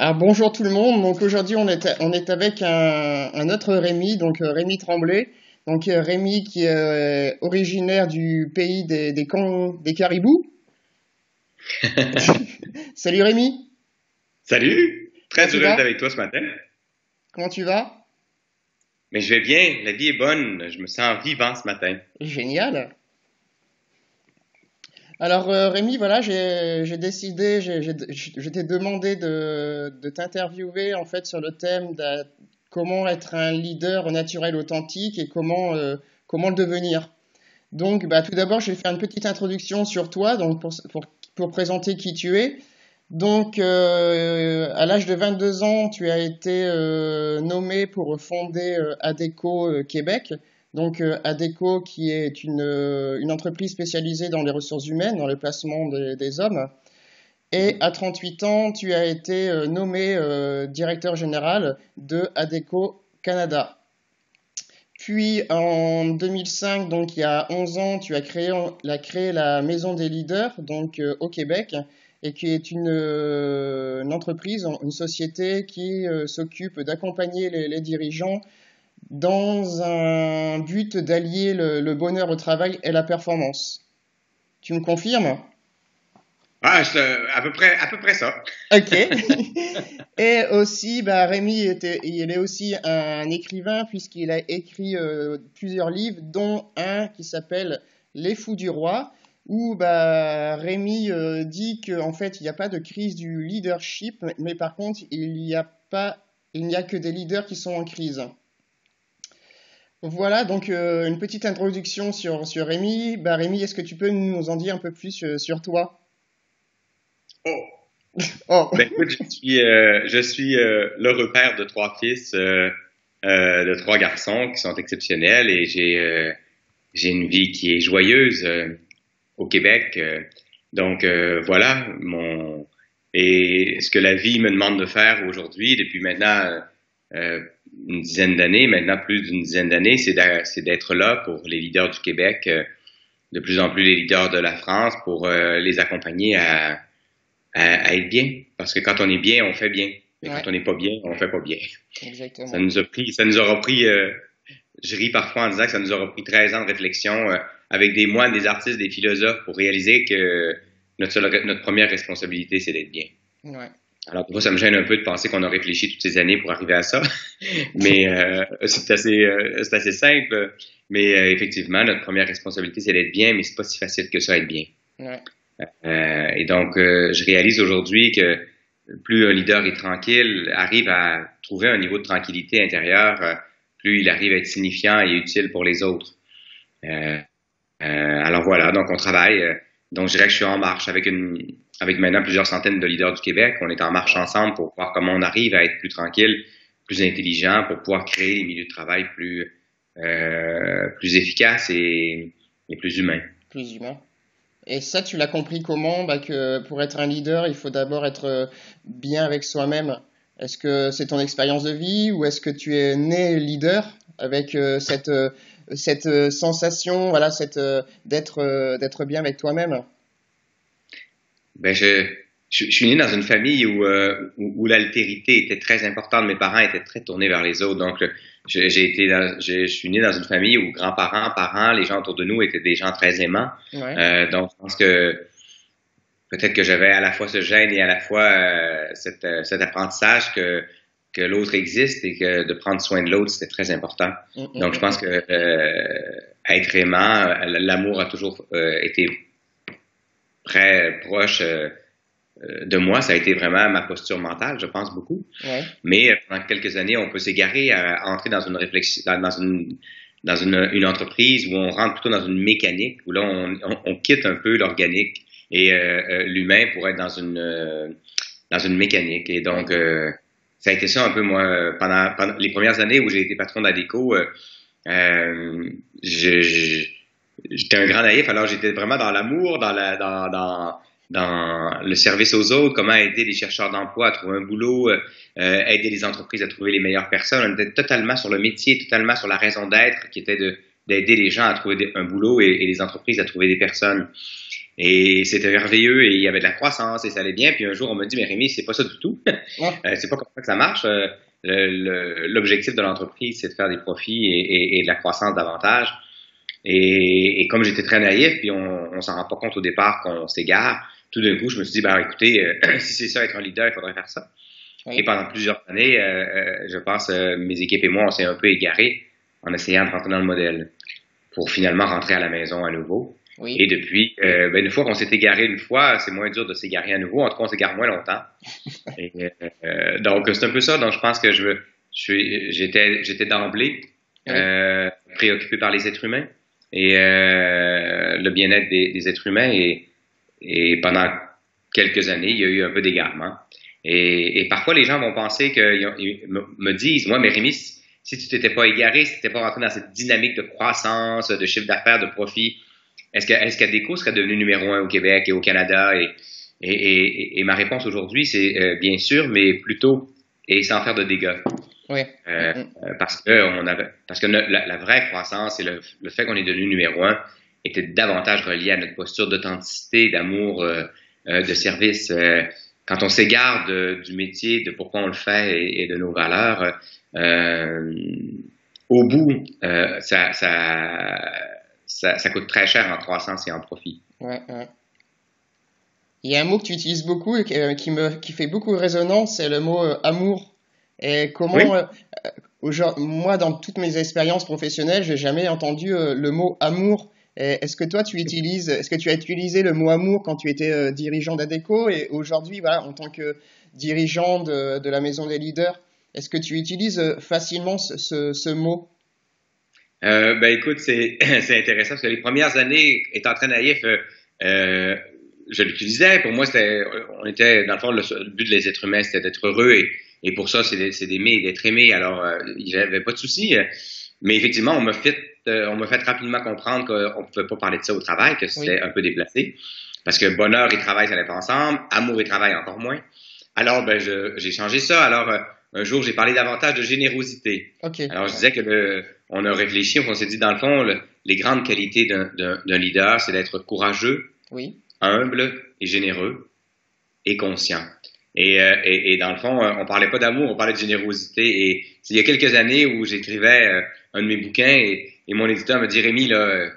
Alors bonjour tout le monde. Donc aujourd'hui on est on est avec un, un autre Rémi, donc euh, Rémi Tremblay. Donc euh, Rémi qui est euh, originaire du pays des des, des caribous. Salut Rémi, Salut! Très heureux d'être avec toi ce matin. comment tu vas? Mais je vais bien, la vie est bonne, je me sens vivant ce matin. Génial. Alors euh, Rémi, voilà, j'ai décidé, j'ai je t'ai demandé de, de t'interviewer en fait sur le thème de comment être un leader naturel authentique et comment euh, comment le devenir. Donc, bah, tout d'abord, je vais faire une petite introduction sur toi, donc pour, pour, pour présenter qui tu es. Donc, euh, à l'âge de 22 ans, tu as été euh, nommé pour fonder euh, ADECO Québec. Donc, euh, ADECO qui est une, euh, une entreprise spécialisée dans les ressources humaines, dans le placement des, hommes. Et à 38 ans, tu as été euh, nommé directeur général de ADECO Canada. Puis en 2005, donc il y a 11 ans, tu as créé la, Maison des leaders donc au Québec et qui est une, entreprise, une société qui s'occupe d'accompagner les dirigeants dans un but d'allier le, le bonheur au travail et la performance. Tu me confirmes? Ah, je à peu près, à peu près ça. Ok. Et aussi, bah, Rémi était, il est aussi un écrivain puisqu'il a écrit euh, plusieurs livres, dont un qui s'appelle Les Fous du Roi, où bah, Rémi euh, dit qu'en fait, il n'y a pas de crise du leadership, mais par contre, il n'y a pas, il n'y a que des leaders qui sont en crise. Voilà, donc euh, une petite introduction sur, sur Rémi. Bah, Rémi, est-ce que tu peux nous en dire un peu plus euh, sur toi? Oh! Oh, Ben écoute, je suis, euh, je suis euh, l'heureux père de trois fils, euh, euh, de trois garçons qui sont exceptionnels et j'ai euh, j'ai une vie qui est joyeuse euh, au Québec. euh. donc euh, voilà, mon et ce que la vie me demande de faire aujourd'hui, depuis maintenant euh, une dizaine d'années, maintenant plus d'une dizaine d'années, c'est d'être là pour les leaders du Québec, euh, de plus en plus les leaders de la France, pour euh, les accompagner à, à, à être bien. Parce que quand on est bien, on fait bien. Mais Ouais. quand on n'est pas bien, on fait pas bien. exactement. Ça nous a pris, ça nous aura pris, euh, je ris parfois en disant que ça nous aura pris 13 ans de réflexion euh, avec des moines, des artistes, des philosophes pour réaliser que notre, seule- notre première responsabilité, c'est d'être bien. Ouais. Alors, pour moi, ça me gêne un peu de penser qu'on a réfléchi toutes ces années pour arriver à ça. Mais euh, c'est assez, euh, c'est assez simple. Mais euh, effectivement, notre première responsabilité, c'est d'être bien, mais c'est pas si facile que ça, être bien. Ouais. Euh, et donc, euh, je réalise aujourd'hui que plus un leader est tranquille, arrive à trouver un niveau de tranquillité intérieure, euh, plus il arrive à être signifiant et utile pour les autres. Euh, euh, alors voilà, donc on travaille. donc je dirais que je suis en marche avec une, avec maintenant plusieurs centaines de leaders du Québec. On est en marche ensemble pour voir comment on arrive à être plus tranquille, plus intelligent, pour pouvoir créer des milieux de travail plus, euh, plus efficaces et, et plus humains. plus humain. Et ça, tu l'as compris comment? Bah, que pour être un leader, il faut d'abord être euh, bien avec soi-même. Est-ce que c'est ton expérience de vie ou est-ce que tu es né leader avec euh, cette, euh, cette sensation, voilà, cette, d'être, d'être bien avec toi-même? Ben, je, je, je suis né dans une famille où, euh, où, où l'altérité était très importante. Mes parents étaient très tournés vers les autres. Donc, je- j'ai été dans, je, je suis né dans une famille où grands-parents, parents, les gens autour de nous étaient des gens très aimants. Ouais. Euh, donc, je pense que peut-être que j'avais à la fois ce gène et à la fois euh, cet, euh, cet apprentissage que, que l'autre existe et que de prendre soin de l'autre, c'était très important. Mm, mm, Donc, je pense que euh, être aimant, l'amour a toujours été très proche euh, euh, de moi. Ça a été vraiment ma posture mentale, je pense beaucoup. Ouais. Mais euh, pendant quelques années, on peut s'égarer à, à entrer dans une réflexion, dans, une dans une, une entreprise où on rentre plutôt dans une mécanique, où là, on, on, on quitte un peu l'organique et euh, l'humain pour être dans une euh, dans une mécanique. Et donc, euh, ça a été ça un peu, moi, pendant, pendant les premières années où j'ai été patron d'ADECO, je- je- j'étais un grand naïf, alors j'étais vraiment dans l'amour, dans, la, dans, dans, dans le service aux autres, comment aider les chercheurs d'emploi à trouver un boulot, euh, euh, aider les entreprises à trouver les meilleures personnes. On était totalement sur le métier, totalement sur la raison d'être, qui était de d'aider les gens à trouver un boulot et, et les entreprises à trouver des personnes. Et c'était merveilleux et il y avait de la croissance et ça allait bien. Puis un jour, on m'a dit, mais Rémi, c'est pas ça du tout. Euh, c'est pas comme ça que ça marche. L'objectif de l'entreprise, c'est de faire des profits et, de la croissance davantage. Et, comme j'étais très naïf, puis on, on s'en rend pas compte au départ qu'on s'égare, tout d'un coup, je me suis dit, ben écoutez, euh, si c'est ça être un leader, il faudrait faire ça. Et pendant plusieurs années, je pense, mes équipes et moi, on s'est un peu égarés en essayant de rentrer dans le modèle pour finalement rentrer à la maison à nouveau. Et depuis, euh, ben, une fois qu'on s'est égaré une fois, c'est moins dur de s'égarer à nouveau. En tout cas, on s'égare moins longtemps. Euh, donc, c'est un peu ça. Donc, je pense que je, je j'étais, j'étais d'emblée euh, préoccupé par les êtres humains et le bien-être des, êtres humains. Et, et pendant quelques années, il y a eu un peu d'égarement. Et, et parfois, les gens vont penser que, me disent, moi, mais Rémi, si tu t'étais pas égaré, si tu n'étais pas rentré dans cette dynamique de croissance, de chiffre d'affaires, de profit, est-ce que est-ce qu'Adeco serait devenu numéro un au Québec et au Canada? Et, et, et, ma réponse aujourd'hui, c'est euh, bien sûr, mais plutôt et sans faire de dégâts. Oui. Euh, euh, parce que on avait, parce que la, vraie croissance et le, le fait qu'on est devenu numéro un était davantage relié à notre posture d'authenticité, d'amour, de service. quand on s'égare du métier, de pourquoi on le fait et, de nos valeurs, euh, au bout, euh, ça, ça, ça, coûte très cher en croissance et en profit. Ouais, Il y a un mot que tu utilises beaucoup et qui, euh, me, qui fait beaucoup de résonance, c'est le mot amour. Et comment, moi, dans toutes mes expériences professionnelles, j'ai jamais entendu le mot amour. Est-ce que toi, tu utilises, est-ce que tu as utilisé le mot amour quand tu étais dirigeant d'Adeco et aujourd'hui, voilà, en tant que dirigeant de, de la maison des leaders, est-ce que tu utilises euh, facilement ce, mot? Euh, ben écoute, c'est intéressant parce que les premières années, étant très naïf, euh, je l'utilisais. Pour moi, c'était, on était dans le fond le, but des êtres humains, c'était d'être heureux et, pour ça, c'est d'aimer et d'être aimé. Alors, n'y avait pas de souci. Mais effectivement, on m'a fait, on m'a fait rapidement comprendre qu'on ne pouvait pas parler de ça au travail, que c'était un peu déplacé. Parce que bonheur et travail, ça n'est pas ensemble. Amour et travail, encore moins. Alors, ben, j'ai changé ça. Alors, un jour, j'ai parlé davantage de générosité. Alors, je disais que le, on a réfléchi, on s'est dit, dans le fond, les grandes qualités d'un leader, c'est d'être courageux, humble et généreux et conscient. Et, euh, et, et, dans le fond, euh, on parlait pas d'amour, on parlait de générosité. Et il y a quelques années où j'écrivais euh, un de mes bouquins et, et, mon éditeur me dit Rémi, là,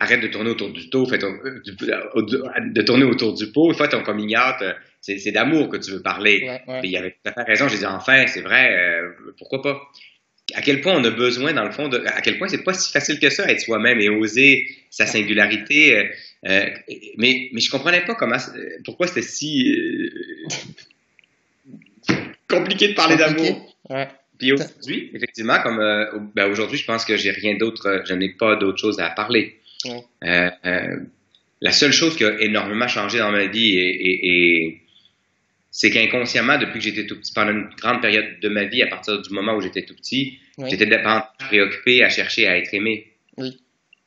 arrête de tourner autour du pot, fais ton, de tourner autour du pot, fais ton coming out c'est d'amour que tu veux parler. il y avait tout à fait raison. J'ai dit, enfin, c'est vrai, euh, pourquoi pas? À quel point on a besoin, dans le fond, de, à quel point c'est pas si facile que ça, être soi-même et oser sa singularité. Euh, euh, mais, mais je comprenais pas comment, pourquoi c'était si compliqué de parler d'amour. Puis aujourd'hui, effectivement, comme ben aujourd'hui, je pense que j'ai rien d'autre, je n'ai pas d'autre chose à parler. la seule chose qui a énormément changé dans ma vie et c'est qu'inconsciemment, depuis que j'étais tout petit, pendant une grande période de ma vie, à partir du moment où j'étais tout petit, j'étais préoccupé à chercher à être aimé,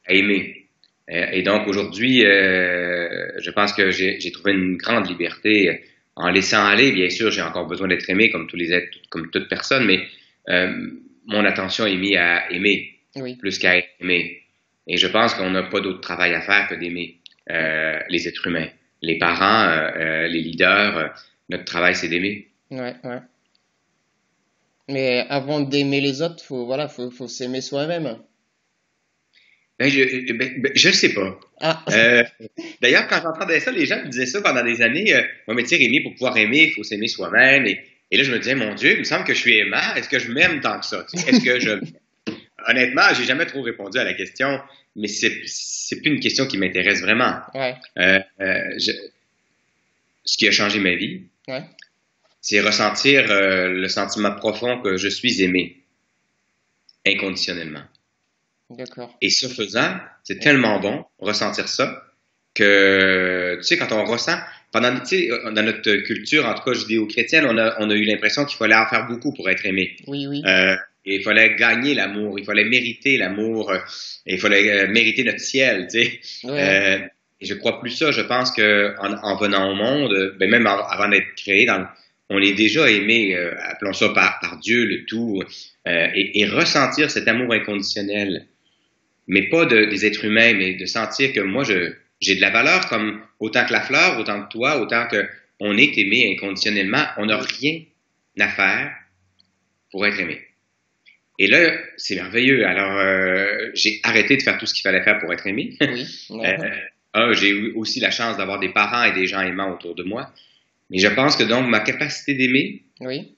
à aimer. Euh, et donc aujourd'hui, euh, je pense que j'ai trouvé une grande liberté en laissant aller. Bien sûr, j'ai encore besoin d'être aimé comme tous les êtres, comme toute personne, mais euh, mon attention est mise à aimer plus qu'à être aimé. Et je pense qu'on n'a pas d'autre travail à faire que d'aimer les êtres humains, les parents, les leaders notre travail, c'est d'aimer. Ouais, ouais. Mais avant d'aimer les autres, faut voilà, faut, faut s'aimer soi-même. Ben, je ben, ben, je ne sais pas. Ah. Euh, d'ailleurs, quand j'entendais ça, les gens me disaient ça pendant des années. Euh, mon métier, Rémi, pour pouvoir aimer, il faut s'aimer soi-même. Et, et, là, je me disais, mon Dieu, il me semble que je suis aimant. Est-ce que je m'aime tant que ça? Est-ce que je... Honnêtement, j'ai jamais trop répondu à la question, mais c'est, plus une question qui m'intéresse vraiment. Ouais. Euh, euh je... Ce qui a changé ma vie, c'est ressentir le sentiment profond que je suis aimé inconditionnellement. D'accord. Et ce faisant, c'est tellement bon ressentir ça que tu sais quand on ressent pendant tu sais dans notre culture en tout cas judéo-chrétienne, on a on a eu l'impression qu'il fallait en faire beaucoup pour être aimé. Oui oui. Euh, et il fallait gagner l'amour, il fallait mériter l'amour, euh, et il fallait mériter notre ciel, tu sais. Et je crois plus ça. Je pense que en, venant au monde, ben même avant d'être créé, dans, on est déjà aimé, euh, appelons ça par, par Dieu, le tout, euh, et, et, ressentir cet amour inconditionnel, mais pas de, des êtres humains, mais de sentir que moi, je, j'ai de la valeur comme autant que la fleur, autant que toi, autant que on est aimé inconditionnellement. On n'a rien à faire pour être aimé. Et là, c'est merveilleux. Alors, euh, j'ai arrêté de faire tout ce qu'il fallait faire pour être aimé. Oui. euh, j'ai eu aussi la chance d'avoir des parents et des gens aimants autour de moi. Mais je pense que donc ma capacité d'aimer oui.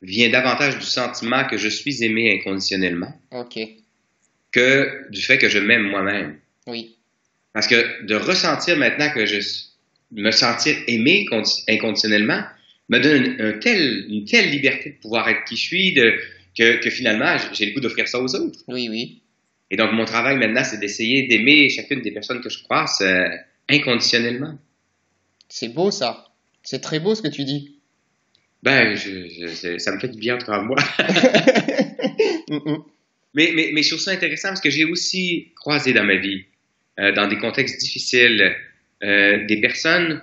vient davantage du sentiment que je suis aimé inconditionnellement OK. Que du fait que je m'aime moi-même. Oui. Parce que de ressentir maintenant que je me sentir aimé inconditionnellement me donne un tel, une telle liberté de pouvoir être qui je suis, de, que, que finalement, j'ai le goût d'offrir ça aux autres. Oui, oui. Et donc, mon travail maintenant, c'est d'essayer d'aimer chacune des personnes que je croise euh, inconditionnellement. C'est beau, ça. C'est très beau ce que tu dis. Ben, je, je, ça me fait du bien entre moi. mais, mais, mais je trouve ça intéressant parce que j'ai aussi croisé dans ma vie, euh, dans des contextes difficiles, euh, des personnes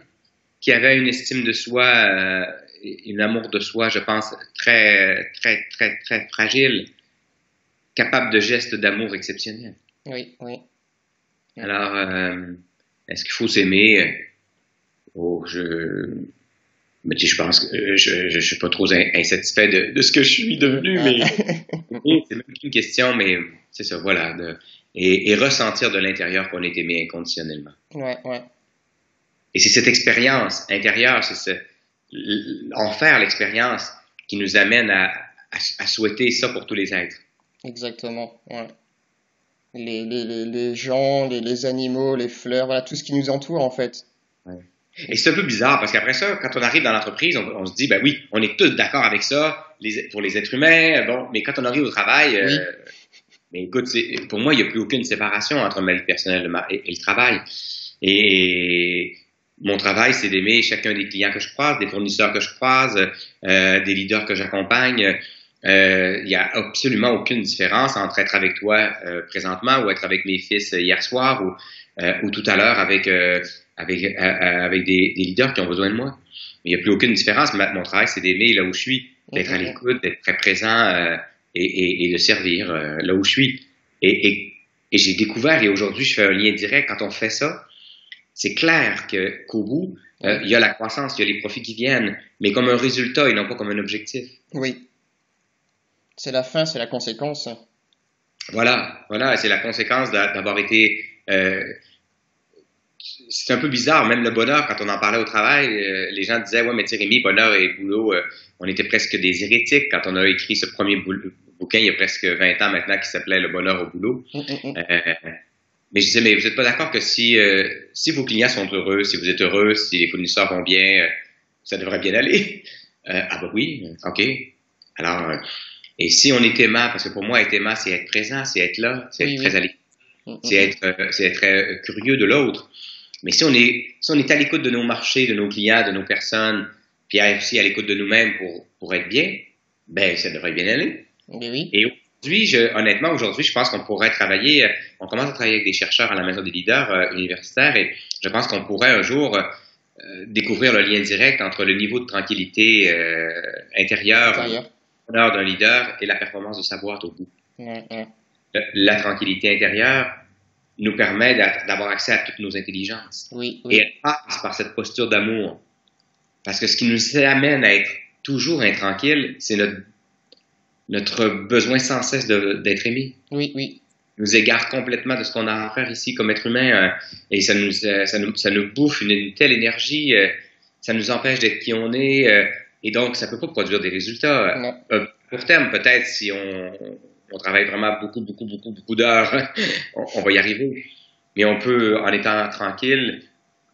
qui avaient une estime de soi, euh, un amour de soi, je pense, très, très, très, très fragile, capable de gestes d'amour exceptionnels. Oui, oui. Alors, euh, est-ce qu'il faut s'aimer? Oh, je, mais je pense que je, je, suis pas trop insatisfait de, de, ce que je suis devenu, mais c'est même une question, mais c'est ça, voilà. De, et, et, ressentir de l'intérieur qu'on est aimé inconditionnellement. Ouais, ouais. Et c'est cette expérience intérieure, c'est ce, en faire l'expérience qui nous amène à, à, à, souhaiter ça pour tous les êtres. Exactement, ouais. Les, les, les gens, les, les, animaux, les fleurs, voilà, tout ce qui nous entoure en fait. Et c'est un peu bizarre parce qu'après ça, quand on arrive dans l'entreprise, on, on, se dit, ben oui, on est tous d'accord avec ça les, pour les êtres humains, bon, mais quand on arrive au travail, oui. euh, mais écoute, pour moi, il n'y a plus aucune séparation entre ma vie personnelle et, et le travail. Et, mon travail, c'est d'aimer chacun des clients que je croise, des fournisseurs que je croise, euh, des leaders que j'accompagne. Euh, il n'y a absolument aucune différence entre être avec toi présentement ou être avec mes fils hier soir ou, ou tout à l'heure avec, avec, euh, avec des, des, leaders qui ont besoin de moi. Il n'y a plus aucune différence. Mon travail, c'est d'aimer là où je suis, d'être à l'écoute, d'être très présent et, et, et, de servir là où je suis. Et, j'ai découvert, et aujourd'hui, je fais un lien direct, quand on fait ça, c'est clair qu'au bout, euh, il y a la croissance, il y a les profits qui viennent, mais comme un résultat et non pas comme un objectif. Oui. C'est la fin, c'est la conséquence. Voilà, voilà, c'est la conséquence d'avoir été. Euh, c'est un peu bizarre, même le bonheur, quand on en parlait au travail, euh, les gens disaient Ouais, mais Rémi, bonheur et boulot, euh, on était presque des hérétiques quand on a écrit ce premier bouquin il y a presque 20 ans maintenant qui s'appelait Le bonheur au boulot. Mm -hmm. Mais je disais, mais vous n'êtes pas d'accord que si, euh, si vos clients sont heureux, si vous êtes heureux, si les fournisseurs vont bien, euh, ça devrait bien aller? Euh, ah bah oui, ok. Alors, euh, et si on est aimant, parce que pour moi, être aimant, c'est être présent, c'est être là, c'est oui, être oui. très à l'écoute, mm c'est être, c'est être curieux de l'autre. Mais si on est, si on est à l'écoute de nos marchés, de nos clients, de nos personnes, puis aussi à l'écoute de nous-mêmes pour, pour être bien, ben, ça devrait bien aller. Oui. Et Aujourd'hui, je, honnêtement, aujourd'hui, je pense qu'on pourrait travailler, on commence à travailler avec des chercheurs à la Maison des leaders euh, universitaires et je pense qu'on pourrait un jour euh, découvrir le lien direct entre le niveau de tranquillité euh, intérieure d'un leader et la performance de sa boîte au bout. Mmh, mmh. La tranquillité intérieure nous permet d'avoir accès à toutes nos intelligences. Oui, oui. Et elle passe par cette posture d'amour. Parce que ce qui nous amène à être toujours intranquille, c'est notre notre besoin sans cesse d'être aimé. Oui, oui. Nous égare complètement de ce qu'on a à faire ici comme être humain euh, et ça nous, euh, ça nous, ça nous bouffe une, une telle énergie, euh, ça nous empêche d'être qui on est et donc ça peut pas produire des résultats. Non. pour terme, peut-être si on, on travaille vraiment beaucoup, beaucoup, beaucoup, beaucoup d'heures, on, on, va y arriver. Mais on peut, en étant tranquille,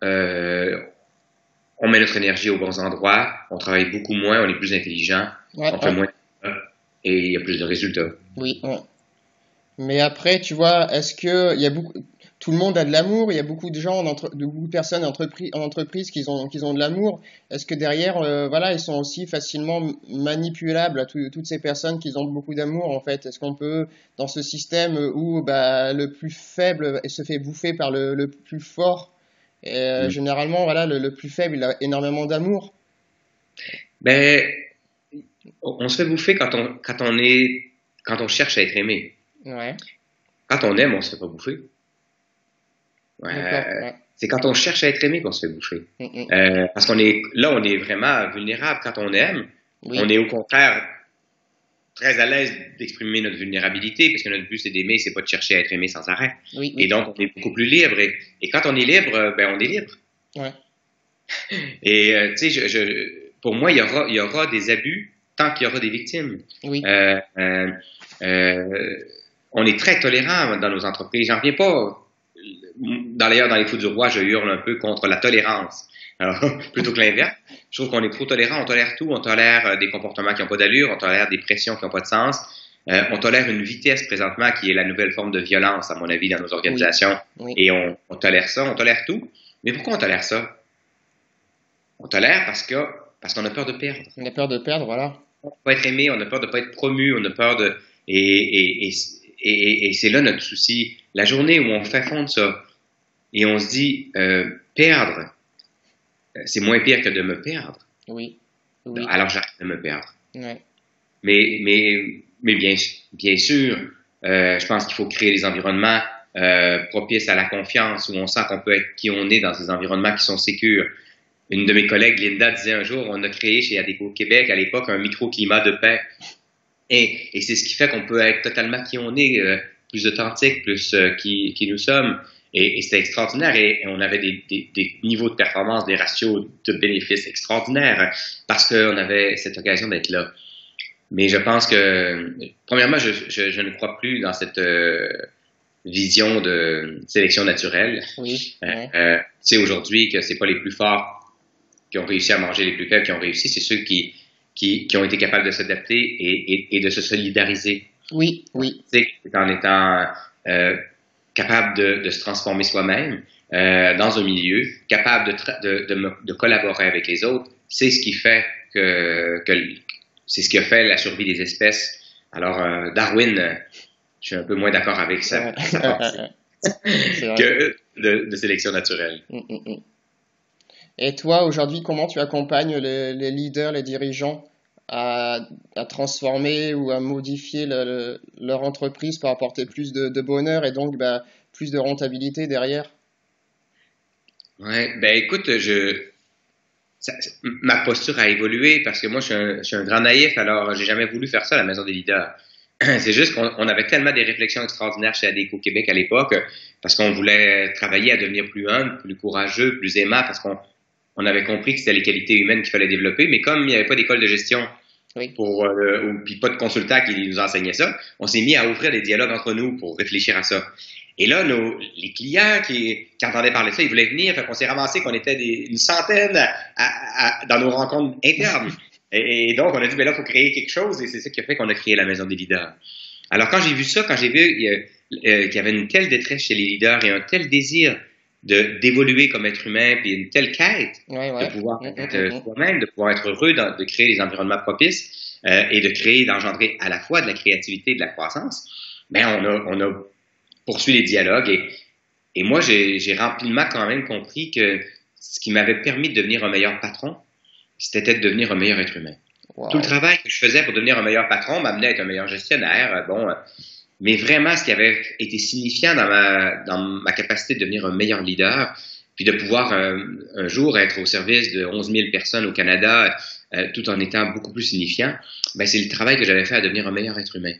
on met notre énergie aux bons endroits, on travaille beaucoup moins, on est plus intelligent, ouais, on fait moins et il y a plus de résultats. Oui, ouais. mais après, tu vois, est-ce que il y a beaucoup, tout le monde a de l'amour, il y a beaucoup de gens, entre... de beaucoup de personnes en entreprise, en entreprise qui ont, qui ont de l'amour. Est-ce que derrière, euh, voilà, ils sont aussi facilement manipulables à tout, toutes ces personnes qui ont beaucoup d'amour en fait? Est-ce qu'on peut, dans ce système où bah, le plus faible se fait bouffer par le, le plus fort, et, euh, mmh. généralement, voilà, le, le, plus faible, il a énormément d'amour. Ben, on se fait bouffer quand on, quand on est, quand on cherche à être aimé. Ouais. Quand on aime, on se fait pas bouffer. Ouais. ouais. c'est quand on cherche à être aimé qu'on se fait bouffer. Mm, mm. Euh, parce qu'on est là, on est vraiment vulnérable quand on aime. On est au contraire très à l'aise d'exprimer notre vulnérabilité, parce que notre but c'est d'aimer, c'est pas de chercher à être aimé sans arrêt. Et donc on est beaucoup plus libre. Et, quand on est libre, ben on est libre. Ouais. Et euh, tu sais, je, pour moi, il y aura, il y aura des abus tant qu'il y aura des victimes. Oui. Euh, euh, on est très tolérant dans nos entreprises. J'en reviens pas. D'ailleurs, dans les fous du roi, je hurle un peu contre la tolérance. Alors, plutôt que l'inverse. Je trouve qu'on est trop tolérant. On tolère tout. On tolère euh, des comportements qui n'ont pas d'allure. On tolère des pressions qui n'ont pas de sens. Euh, on tolère une vitesse présentement qui est la nouvelle forme de violence, à mon avis, dans nos organisations. Et on, on, tolère ça. On tolère tout. Mais pourquoi on tolère ça? On tolère parce que parce qu'on a peur de perdre. On a peur de perdre, voilà. On ne pas être aimé, on a peur de ne pas être promu, on a peur de... Et, et, et, et c'est là notre souci. La journée où on fait fondre ça et on se dit, euh, perdre, euh, c'est moins pire que de me perdre. Oui. Alors j'arrête de me perdre. Ouais. Mais, mais, mais bien, bien sûr, euh, je pense qu'il faut créer des environnements euh, propices à la confiance où on sent qu'on peut être qui on est dans ces environnements qui sont sécures. Une de mes collègues, Linda, disait un jour, on a créé chez Adeco Québec à l'époque un microclimat de paix. Et, et c'est ce qui fait qu'on peut être totalement qui on est, euh, plus authentique, plus qui, qui, nous sommes. Et, et c'était extraordinaire. Et, on avait des, des, des, niveaux de performance, des ratios de bénéfices extraordinaires parce qu'on avait cette occasion d'être là. Mais je pense que, premièrement, je, je, je ne crois plus dans cette euh, vision de sélection naturelle. Oui. Euh, tu sais, aujourd'hui, que c'est pas les plus forts qui ont réussi à manger les plus faibles qui ont réussi, c'est ceux qui, qui, qui, ont été capables de s'adapter et, et, et, de se solidariser. Oui, oui. C'est en étant euh, capable de, de, se transformer soi-même euh, dans un milieu, capable de, de, de, collaborer avec les autres, c'est ce qui fait que, que c'est ce qui a fait la survie des espèces. Alors, euh, Darwin, je suis un peu moins d'accord avec ça, que de, de, sélection naturelle. Mm, mm, mm. Et toi, aujourd'hui, comment tu accompagnes les, les, leaders, les dirigeants? À, transformer ou à modifier le, leur entreprise pour apporter plus de, bonheur et donc bah, plus de rentabilité derrière Ouais, ben écoute, je, ma posture a évolué parce que moi, je suis un, je suis un grand naïf, alors j'ai jamais voulu faire ça à la maison des leaders. C'est juste qu'on avait tellement des réflexions extraordinaires chez ADECO Québec à l'époque parce qu'on voulait travailler à devenir plus humble, plus courageux, plus aimant parce qu'on on avait compris que c'était les qualités humaines qu'il fallait développer, mais comme il n'y avait pas d'école de gestion pour, euh, ou puis pas de consultant qui nous enseignait ça, on s'est mis à ouvrir des dialogues entre nous pour réfléchir à ça. Et là, nos, les clients qui, qui entendaient parler de ça, ils voulaient venir, fait qu'on s'est ramassé qu'on était des, une centaine à, à, dans nos rencontres internes. Et, donc, on a dit, ben là, il faut créer quelque chose, et c'est ça qui a fait qu'on a créé la Maison des leaders. Alors, quand j'ai vu ça, quand j'ai vu euh, qu'il y avait une telle détresse chez les leaders et un tel désir d'évoluer comme être humain, puis une telle quête de pouvoir mm, mm, être mm, soi-même, de pouvoir être heureux, de créer des environnements propices euh, et de créer, d'engendrer à la fois de la créativité et de la croissance, ben on a, on a poursuivi les dialogues et, et moi j'ai rapidement quand même compris que ce qui m'avait permis de devenir un meilleur patron, c'était de devenir un meilleur être humain. Tout le travail que je faisais pour devenir un meilleur patron m'amenait à être un meilleur gestionnaire. Bon, mais vraiment, ce qui avait été signifiant dans ma, dans ma capacité de devenir un meilleur leader, puis de pouvoir euh, un jour être au service de 11 000 personnes au Canada, euh, tout en étant beaucoup plus signifiant, ben, c'est le travail que j'avais fait à devenir un meilleur être humain.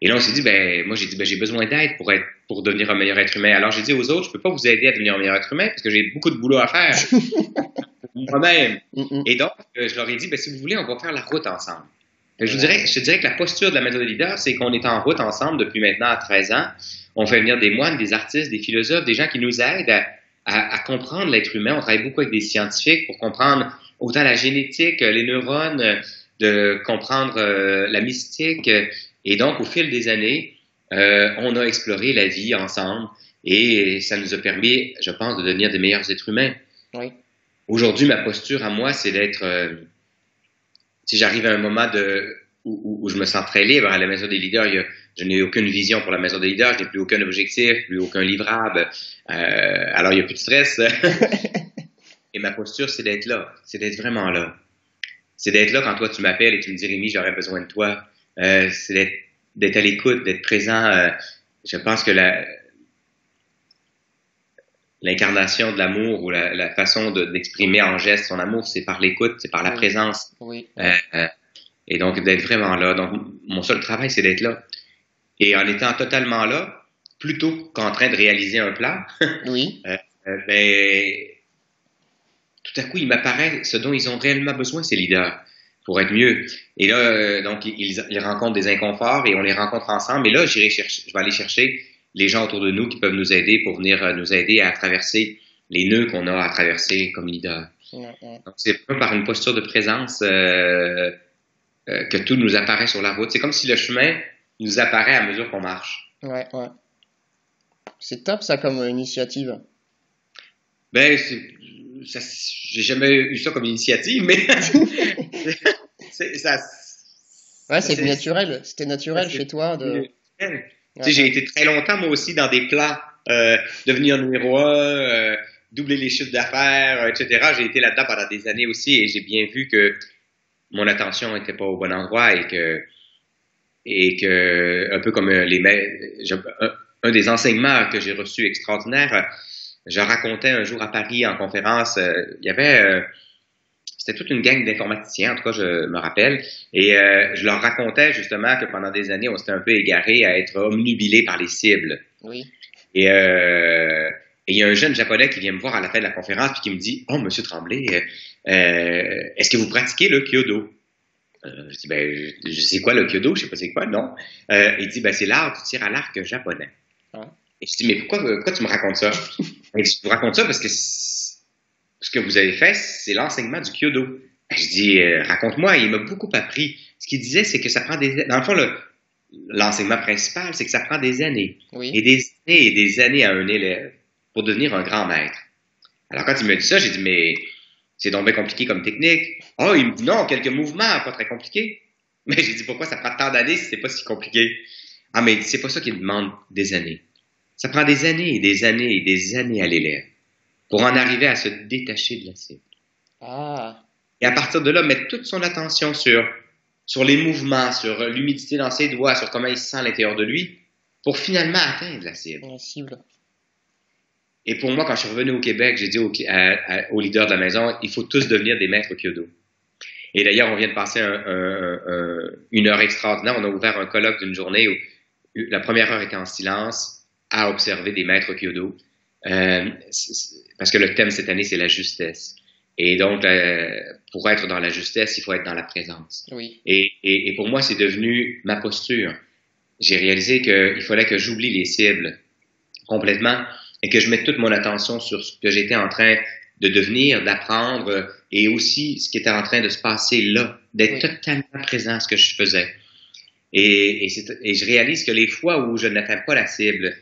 Et là, on s'est dit, ben, moi, j'ai dit, ben, j'ai besoin d'aide pour être, pour devenir un meilleur être humain. Alors, j'ai dit aux autres, je peux pas vous aider à devenir un meilleur être humain parce que j'ai beaucoup de boulot à faire. Moi-même. Et donc, euh, je leur ai dit, ben, si vous voulez, on va faire la route ensemble. Je, vous dirais, je dirais que la posture de la maison des leaders, c'est qu'on est en route ensemble depuis maintenant 13 ans. On fait venir des moines, des artistes, des philosophes, des gens qui nous aident à, à, à comprendre l'être humain. On travaille beaucoup avec des scientifiques pour comprendre autant la génétique, les neurones, de comprendre euh, la mystique. Et donc, au fil des années, euh, on a exploré la vie ensemble et ça nous a permis, je pense, de devenir des meilleurs êtres humains. Oui. Aujourd'hui, ma posture à moi, c'est d'être... Euh, si j'arrive à un moment de, où, où, je me sens très libre à la maison des leaders, il y a, je n'ai aucune vision pour la maison des leaders, je n'ai plus aucun objectif, plus aucun livrable. Euh, alors il n'y a plus de stress. et ma posture, c'est d'être là, c'est d'être vraiment là. C'est d'être là quand toi tu m'appelles et tu me dis Rémi, j'aurais besoin de toi. Euh, c'est d'être à l'écoute, d'être présent. Euh, je pense que la, l'incarnation de l'amour ou la, façon d'exprimer en geste son amour, c'est par l'écoute, c'est par la présence. Oui. Euh, euh, et donc d'être vraiment là. Donc mon seul travail, c'est d'être là. Et en étant totalement là, plutôt qu'en train de réaliser un plan, oui. Euh, ben, tout à coup, il m'apparaît ce dont ils ont réellement besoin, ces leaders, pour être mieux. Et là, donc, ils, ils, rencontrent des inconforts et on les rencontre ensemble. Et là, chercher, je vais aller chercher les gens autour de nous qui peuvent nous aider pour venir euh, nous aider à traverser les nœuds qu'on a à traverser comme leader. Donc, c'est pas par une posture de présence euh, euh, que tout nous apparaît sur la route. C'est comme si le chemin nous apparaît à mesure qu'on marche. Ouais, ouais. C'est top ça comme initiative. Ben, j'ai jamais eu ça comme initiative, mais c'est ça. Ouais, c'est naturel. C'était naturel chez toi de. J'ai été très longtemps, moi aussi, dans des plans, euh, devenir numéro un, euh, doubler les chiffres d'affaires, euh, etc. J'ai été là-dedans pendant des années aussi et j'ai bien vu que mon attention n'était pas au bon endroit et que, et que un peu comme les un, un des enseignements que j'ai reçus extraordinaires, je racontais un jour à Paris en conférence, il y avait c'était toute une gang d'informaticiens, en tout cas, je me rappelle. Et euh, je leur racontais justement que pendant des années, on s'était un peu égaré à être omnubilé par les cibles. Oui. Et euh, il y a un jeune japonais qui vient me voir à la fin de la conférence puis qui me dit Oh, monsieur Tremblay, euh, est-ce que vous pratiquez le kyodo Je dis Ben, je, sais quoi le kyodo? Je sais pas c'est quoi, non. il dit Ben, c'est l'art du tir à l'arc japonais. Ah. Et je dis Mais pourquoi, pourquoi tu me racontes ça Je vous raconte ça parce que ce que vous avez fait, c'est l'enseignement du Kyodo. Je dis, euh, raconte-moi, il m'a beaucoup appris. Ce qu'il disait, c'est que ça prend des... Dans le fond, l'enseignement principal, c'est que ça prend des années. Et des années et des années à un élève pour devenir un grand maître. Alors, quand il m'a dit ça, j'ai dit, mais c'est donc bien compliqué comme technique. Oh, il me dit, non, quelques mouvements, pas très compliqué. Mais j'ai dit, pourquoi ça prend tant d'années si c'est pas si compliqué? Ah, mais c'est pas ça qui demande des années. Ça prend des années et des années et des années à l'élève pour en arriver à se détacher de la cible. Ah. Et à partir de là, mettre toute son attention sur, sur les mouvements, sur l'humidité dans ses doigts, sur comment il se sent à l'intérieur de lui, pour finalement atteindre la cible. La cible. Et pour moi, quand je suis revenu au Québec, j'ai dit aux, au leaders de la maison, il faut tous devenir des maîtres Kyodo. Et d'ailleurs, on vient de passer une heure extraordinaire. On a ouvert un colloque d'une journée où la première heure était en silence, à observer des maîtres Kyodo. Euh, parce que le thème cette année, c'est la justesse. Et donc, euh, pour être dans la justesse, il faut être dans la présence. Oui. Et, et, et pour moi, c'est devenu ma posture. J'ai réalisé qu'il fallait que j'oublie les cibles complètement et que je mette toute mon attention sur ce que j'étais en train de devenir, d'apprendre et aussi ce qui était en train de se passer là, d'être totalement présent à ce que je faisais. Et, et, je réalise que les fois où je n'atteins pas la cible,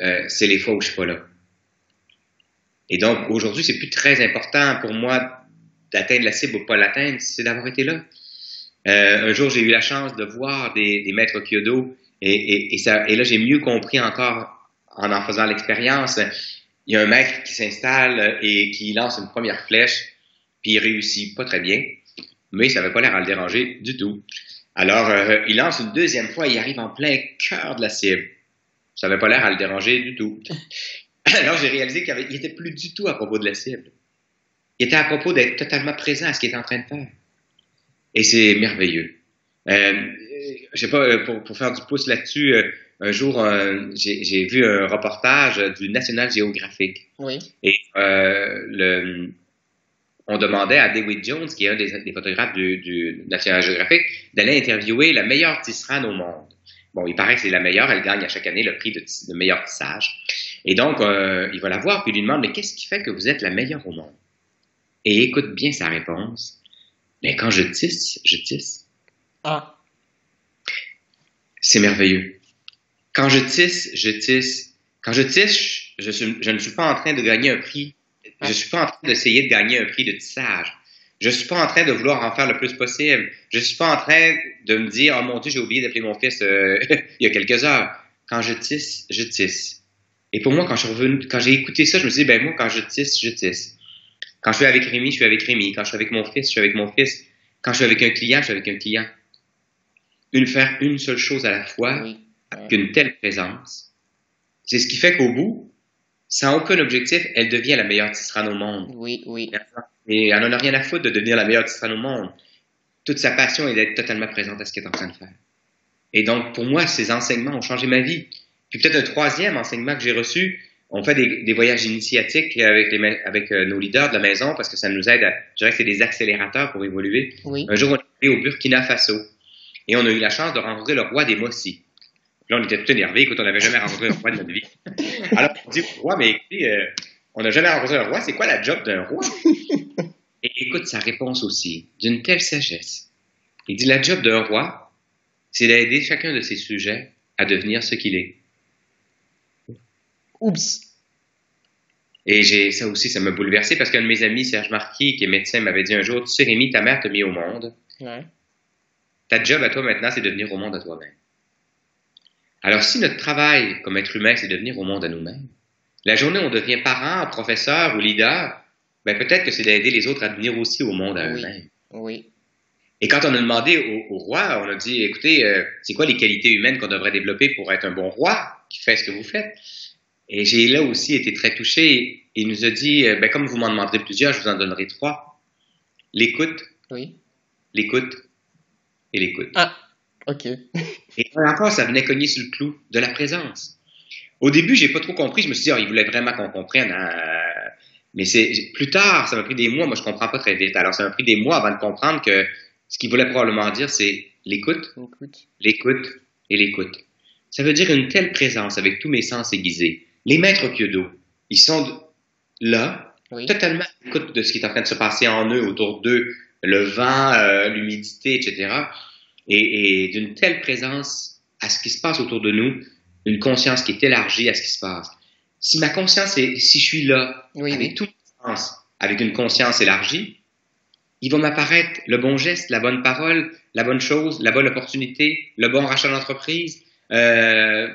euh, c'est les fois où je suis pas là. Et donc, aujourd'hui, c'est plus très important pour moi d'atteindre la cible ou pas l'atteindre, c'est d'avoir été là. Euh, un jour, j'ai eu la chance de voir des, maîtres Kyodo et, et, et, là, j'ai mieux compris encore en en faisant l'expérience. Il y a un maître qui s'installe et qui lance une première flèche, puis il réussit pas très bien, mais ça n'avait pas l'air à le déranger du tout. Alors, euh, il lance une deuxième fois il arrive en plein cœur de la cible. Ça n'avait pas l'air à le déranger du tout. Alors, j'ai réalisé qu'il n'était plus du tout à propos de la cible. Il était à propos d'être totalement présent à ce qu'il était en train de faire. Et c'est merveilleux. Euh, je sais pas, euh, pour, pour faire du pouce là-dessus, euh, un jour, euh, j'ai vu un reportage du National Geographic. Oui. Et le, on demandait à David Jones, qui est un des, des photographes du, du, National Geographic, d'aller interviewer la meilleure tisserande au monde. Bon, il paraît que c'est la meilleure, elle gagne à chaque année le prix de, de meilleur tissage. Et donc, euh, il va la voir, puis il lui demande, mais qu'est-ce qui fait que vous êtes la meilleure au monde? Et écoute bien sa réponse. Mais quand je tisse, je tisse. Ah. C'est merveilleux. Quand je tisse, je tisse. Quand je tisse, je, je ne suis pas en train de gagner un prix. Je ne suis pas en train d'essayer de gagner un prix de tissage. Je ne suis pas en train de vouloir en faire le plus possible. Je ne suis pas en train de me dire, oh mon Dieu, j'ai oublié d'appeler mon fils euh, il y a quelques heures. Quand je tisse, je tisse. Et pour moi, quand je suis revenu, quand j'ai écouté ça, je me suis dit, ben moi, quand je tisse, je tisse. Quand je suis avec Rémi, je suis avec Rémi. Quand je suis avec mon fils, je suis avec mon fils. Quand je suis avec un client, je suis avec un client. Une faire une seule chose à la fois, avec une telle présence. C'est ce qui fait qu'au bout, sans aucun objectif, elle devient la meilleure tisserande au monde. Oui, oui. Et elle n'en a rien à foutre de devenir la meilleure tisserande au monde. Toute sa passion est d'être totalement présente à ce qu'elle est en train de faire. Et donc, pour moi, ces enseignements ont changé ma vie. Puis peut-être un troisième enseignement que j'ai reçu, on fait des, voyages initiatiques avec, les, avec euh, nos leaders de la maison parce que ça nous aide à, je dirais que c'est des accélérateurs pour évoluer. Un jour, on est allé au Burkina Faso et on a eu la chance de rencontrer le roi des Mossi. Là, on était tout énervés, écoute, on n'avait jamais rencontré un roi de notre vie. Alors, on dit roi, mais écoutez, euh, on n'a jamais rencontré un roi, c'est quoi la job d'un roi? Et écoute sa réponse aussi, d'une telle sagesse. Il dit, la job d'un roi, c'est d'aider chacun de ses sujets à devenir ce qu'il est. Oups. Et j'ai ça aussi, ça m'a bouleversé parce qu'un de mes amis, Serge Marquis, qui est médecin, m'avait dit un jour, tu sais, Rémi, ta mère t'a mis au monde. Ta job à toi maintenant, c'est de venir au monde à toi-même. Alors, si notre travail comme être humain, c'est de venir au monde à nous-mêmes, la journée où on devient parent, professeur ou leader, ben peut-être que c'est d'aider les autres à venir aussi au monde à eux-mêmes. Oui. Et quand on a demandé au, roi, on a dit, écoutez, euh, c'est quoi les qualités humaines qu'on devrait développer pour être un bon roi qui fait ce que vous faites? Et j'ai là aussi été très touché. Il nous a dit, euh, ben, comme vous m'en demanderez plusieurs, je vous en donnerai trois. L'écoute. Oui. L'écoute. Et l'écoute. Ah, ok. et encore, ça venait cogner sur le clou de la présence. Au début, j'ai pas trop compris. Je me suis dit, oh, il voulait vraiment qu'on comprenne. Hein. Mais c'est plus tard, ça m'a pris des mois. Moi, je comprends pas très vite. Alors, ça m'a pris des mois avant de comprendre que ce qu'il voulait probablement dire, c'est l'écoute, l'écoute et l'écoute. Ça veut dire une telle présence avec tous mes sens aiguisés les maîtres d'eau, ils sont là, totalement à l'écoute de ce qui est en train de se passer en eux, autour d'eux, le vent, euh, l'humidité, etc. Et, d'une telle présence à ce qui se passe autour de nous, une conscience qui est élargie à ce qui se passe. Si ma conscience est, si je suis là, avec tout sens, avec une conscience élargie, il va m'apparaître le bon geste, la bonne parole, la bonne chose, la bonne opportunité, le bon rachat d'entreprise, euh,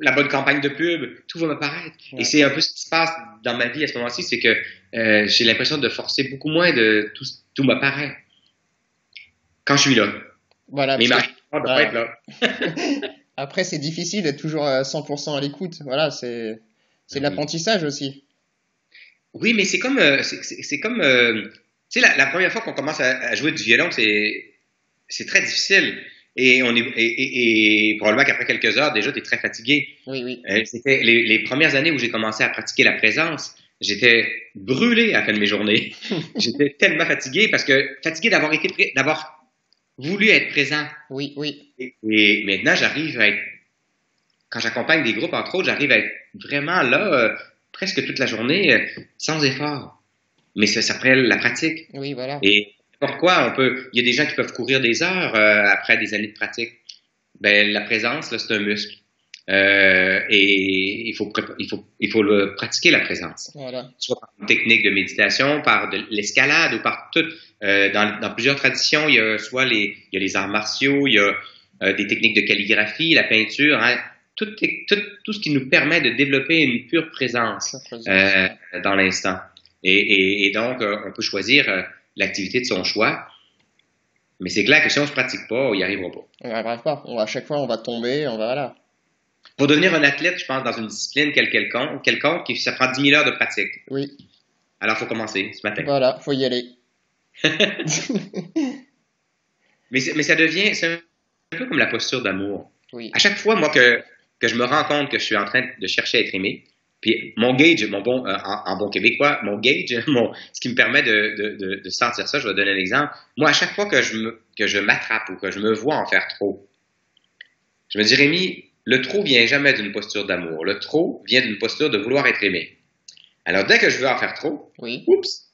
la bonne campagne de pub, tout va m'apparaître. Et c'est un peu ce qui se passe dans ma vie à ce moment-ci, c'est que euh, j'ai l'impression de forcer beaucoup moins de tout, tout m'apparaît. Quand je suis là. Voilà. Mais ma être là. Après, c'est difficile d'être toujours à 100% à l'écoute. Voilà, c'est c'est de l'apprentissage aussi. Oui, mais c'est comme euh, c'est comme euh, tu sais la, la, première fois qu'on commence à, à jouer du violon, c'est c'est très difficile. Et, on est, et, et, probablement qu'après quelques heures, déjà, tu es très fatigué. Oui, oui. Euh, c'était les, les, premières années où j'ai commencé à pratiquer la présence. J'étais brûlé à la fin de mes journées. j'étais tellement fatigué parce que fatigué d'avoir été, d'avoir voulu être présent. Oui, oui. Et, maintenant, j'arrive à être, quand j'accompagne des groupes, entre autres, j'arrive à être vraiment là, euh, presque toute la journée, euh, sans effort. Mais ça s'appelle la pratique. Oui, voilà. Et pourquoi on peut. Il y a des gens qui peuvent courir des heures euh, après des années de pratique. Ben, la présence, là, c'est un muscle. Euh, et il faut, il, faut, il faut le pratiquer, la présence. Voilà. Soit par une technique de méditation, par de l'escalade ou par tout. Euh, dans, dans, plusieurs traditions, il y a soit les, il y a les arts martiaux, il y a euh, des techniques de calligraphie, la peinture, hein, tout, tout, tout, ce qui nous permet de développer une pure présence, dans l'instant. Et, et, et, donc, on peut choisir l'activité de son choix. Mais c'est clair que si on ne se pratique pas, on n'y arrivera pas. On n'y arrivera pas. à chaque fois, on va tomber, on va voilà. Pour devenir un athlète, je pense, dans une discipline quelconque, quelconque ça prend 10 000 heures de pratique. Oui. Alors, il faut commencer ce matin. Voilà, il faut y aller. mais, mais ça devient, c'est un peu comme la posture d'amour. Oui. À chaque fois, moi, que, que je me rends compte que je suis en train de chercher à être aimé, puis mon gauge, mon bon, euh, en, bon québécois, mon gauge, mon, ce qui me permet de, de, de, sentir ça, je vais donner un exemple. Moi, à chaque fois que je me, que je m'attrape ou que je me vois en faire trop, je me dis, Rémi, le trop vient jamais d'une posture d'amour. Le trop vient d'une posture de vouloir être aimé. Alors, dès que je veux en faire trop, oui. oups,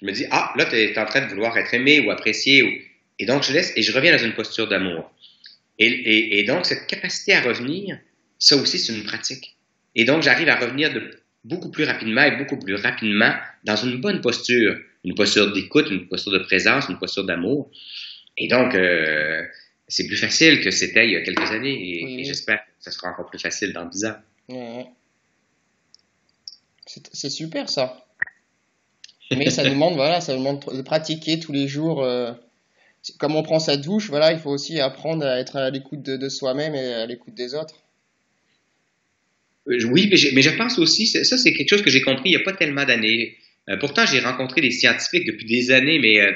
je me dis, ah, là, tu es en train de vouloir être aimé ou apprécié. Ou... Et donc, je laisse et je reviens dans une posture d'amour. Et, et, et donc, cette capacité à revenir, ça aussi, c'est une pratique. Et donc, j'arrive à revenir de beaucoup plus rapidement et beaucoup plus rapidement dans une bonne posture, une posture d'écoute, une posture de présence, une posture d'amour. Et donc, euh, c'est plus facile que c'était il y a quelques années et, j'espère que ce sera encore plus facile dans 10 ans. C'est super ça. Mais ça demande, voilà, ça demande de pratiquer tous les jours. Euh, comme on prend sa douche, voilà, il faut aussi apprendre à être à l'écoute de soi-même et à l'écoute des autres. Oui, mais je, pense aussi, ça c'est quelque chose que j'ai compris il n'y a pas tellement d'années. pourtant, j'ai rencontré des scientifiques depuis des années, mais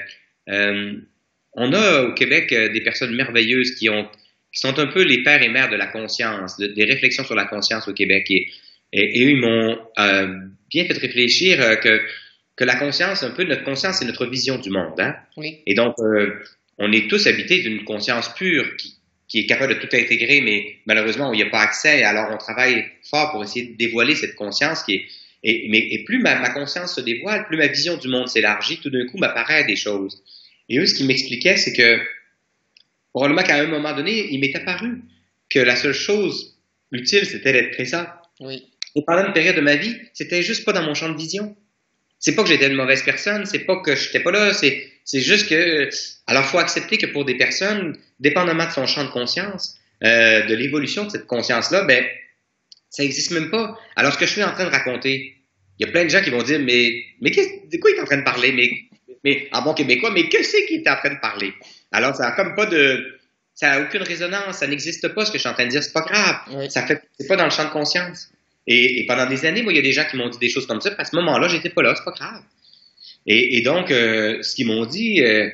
on a au Québec des personnes merveilleuses qui ont qui sont un peu les pères et mères de la conscience, des réflexions sur la conscience au Québec. Et, et, eux, ils m'ont bien fait réfléchir que que la conscience, un peu, notre conscience, c'est notre vision du monde. Hein? Oui. Et donc, euh, on est tous habités d'une conscience pure qui, qui, est capable de tout intégrer, mais malheureusement, il n'y a pas accès. Alors, on travaille fort pour essayer de dévoiler cette conscience qui est. Et, mais, et plus ma, ma, conscience se dévoile, plus ma vision du monde s'élargit, tout d'un coup m'apparaît des choses. Et eux, ce qu'ils m'expliquaient, c'est que probablement qu'à un moment donné, il m'est apparu que la seule chose utile, c'était d'être présent. Oui. Et pendant une période de ma vie, c'était juste pas dans mon champ de vision c'est pas que j'étais une mauvaise personne, c'est pas que j'étais pas là, c'est, c'est juste que, alors faut accepter que pour des personnes, dépendamment de son champ de conscience, euh, de l'évolution de cette conscience-là, ben, ça existe même pas. Alors ce que je suis en train de raconter, il y a plein de gens qui vont dire, mais, mais de quoi il est en train de parler? Mais, mais, en bon québécois, mais que c'est qu'il est en train de parler? Alors ça a comme pas de, ça a aucune résonance, ça n'existe pas ce que je suis en train de dire, c'est pas grave. Ça fait, c'est pas dans le champ de conscience. Et, pendant des années, moi, il y a des gens qui m'ont dit des choses comme ça. À ce moment-là, j'étais pas là, c'est pas grave. Et, donc, euh, ce qu'ils m'ont dit, euh,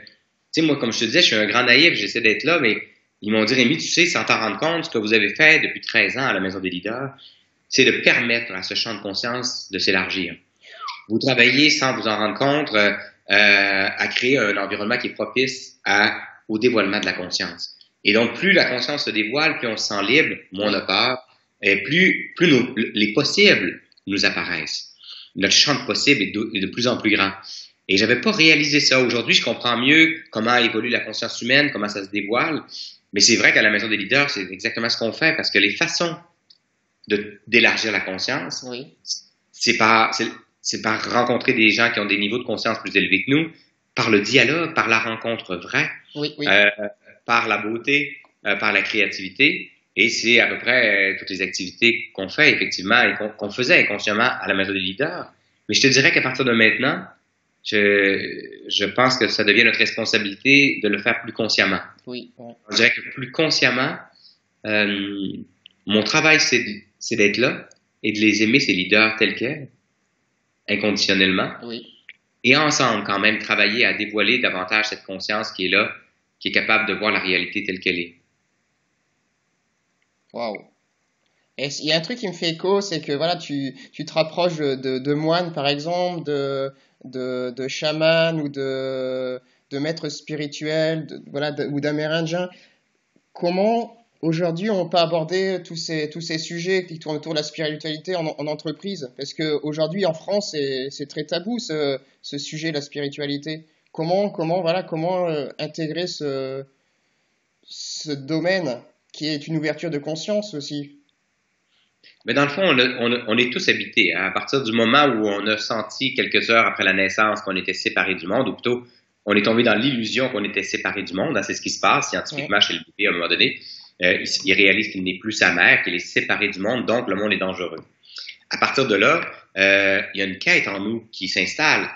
sais, moi, comme je te disais, je suis un grand naïf, j'essaie d'être là, mais ils m'ont dit, Rémi, tu sais, sans t'en rendre compte, ce que vous avez fait depuis 13 ans à la Maison des leaders, c'est de permettre à ce champ de conscience de s'élargir. Vous travaillez sans vous en rendre compte euh, à créer un environnement qui est propice au dévoilement de la conscience. Et donc, plus la conscience se dévoile, plus on se sent libre, moins on a peur, et plus, plus les possibles nous apparaissent. Notre champ de possibles est de, plus en plus grand. Et j'avais pas réalisé ça. Aujourd'hui, je comprends mieux comment évolue la conscience humaine, comment ça se dévoile. Mais c'est vrai qu'à la Maison des leaders, c'est exactement ce qu'on fait parce que les façons d'élargir la conscience, oui. c'est par, c'est par rencontrer des gens qui ont des niveaux de conscience plus élevés que nous, par le dialogue, par la rencontre vraie, oui, oui. Euh, par la beauté, euh, par la créativité. Et c'est à peu près euh, toutes les activités qu'on fait, effectivement, et qu'on faisait inconsciemment à la Maison des leaders. Mais je te dirais qu'à partir de maintenant, je, je, pense que ça devient notre responsabilité de le faire plus consciemment. Oui. Je dirais que plus consciemment, euh, mon travail, c'est d'être là et de les aimer, ces leaders tels quels, inconditionnellement. Oui. Et ensemble, quand même, travailler à dévoiler davantage cette conscience qui est là, qui est capable de voir la réalité telle qu'elle est. Waouh. Et il y a un truc qui me fait écho, c'est que voilà, tu, tu te rapproches de, de, moines, par exemple, de, de, de chamans ou de, de maîtres spirituels, voilà, ou d'amérindiens. Comment aujourd'hui on peut aborder tous ces, tous ces sujets qui tournent autour de la spiritualité en, en entreprise? Parce qu'aujourd'hui en France, c'est très tabou ce, ce, sujet la spiritualité. Comment, comment, voilà, comment euh, intégrer ce, ce domaine qui est une ouverture de conscience aussi? Mais dans le fond, on, est tous habités. Hein. À partir du moment où on a senti quelques heures après la naissance qu'on était séparés du monde, ou plutôt, on est tombé dans l'illusion qu'on était séparés du monde. Hein. C'est ce qui se passe scientifiquement chez le bébé à un moment donné. Euh, il, réalise qu'il n'est plus sa mère, qu'il est séparé du monde, donc le monde est dangereux. À partir de là, euh, il y a une quête en nous qui s'installe.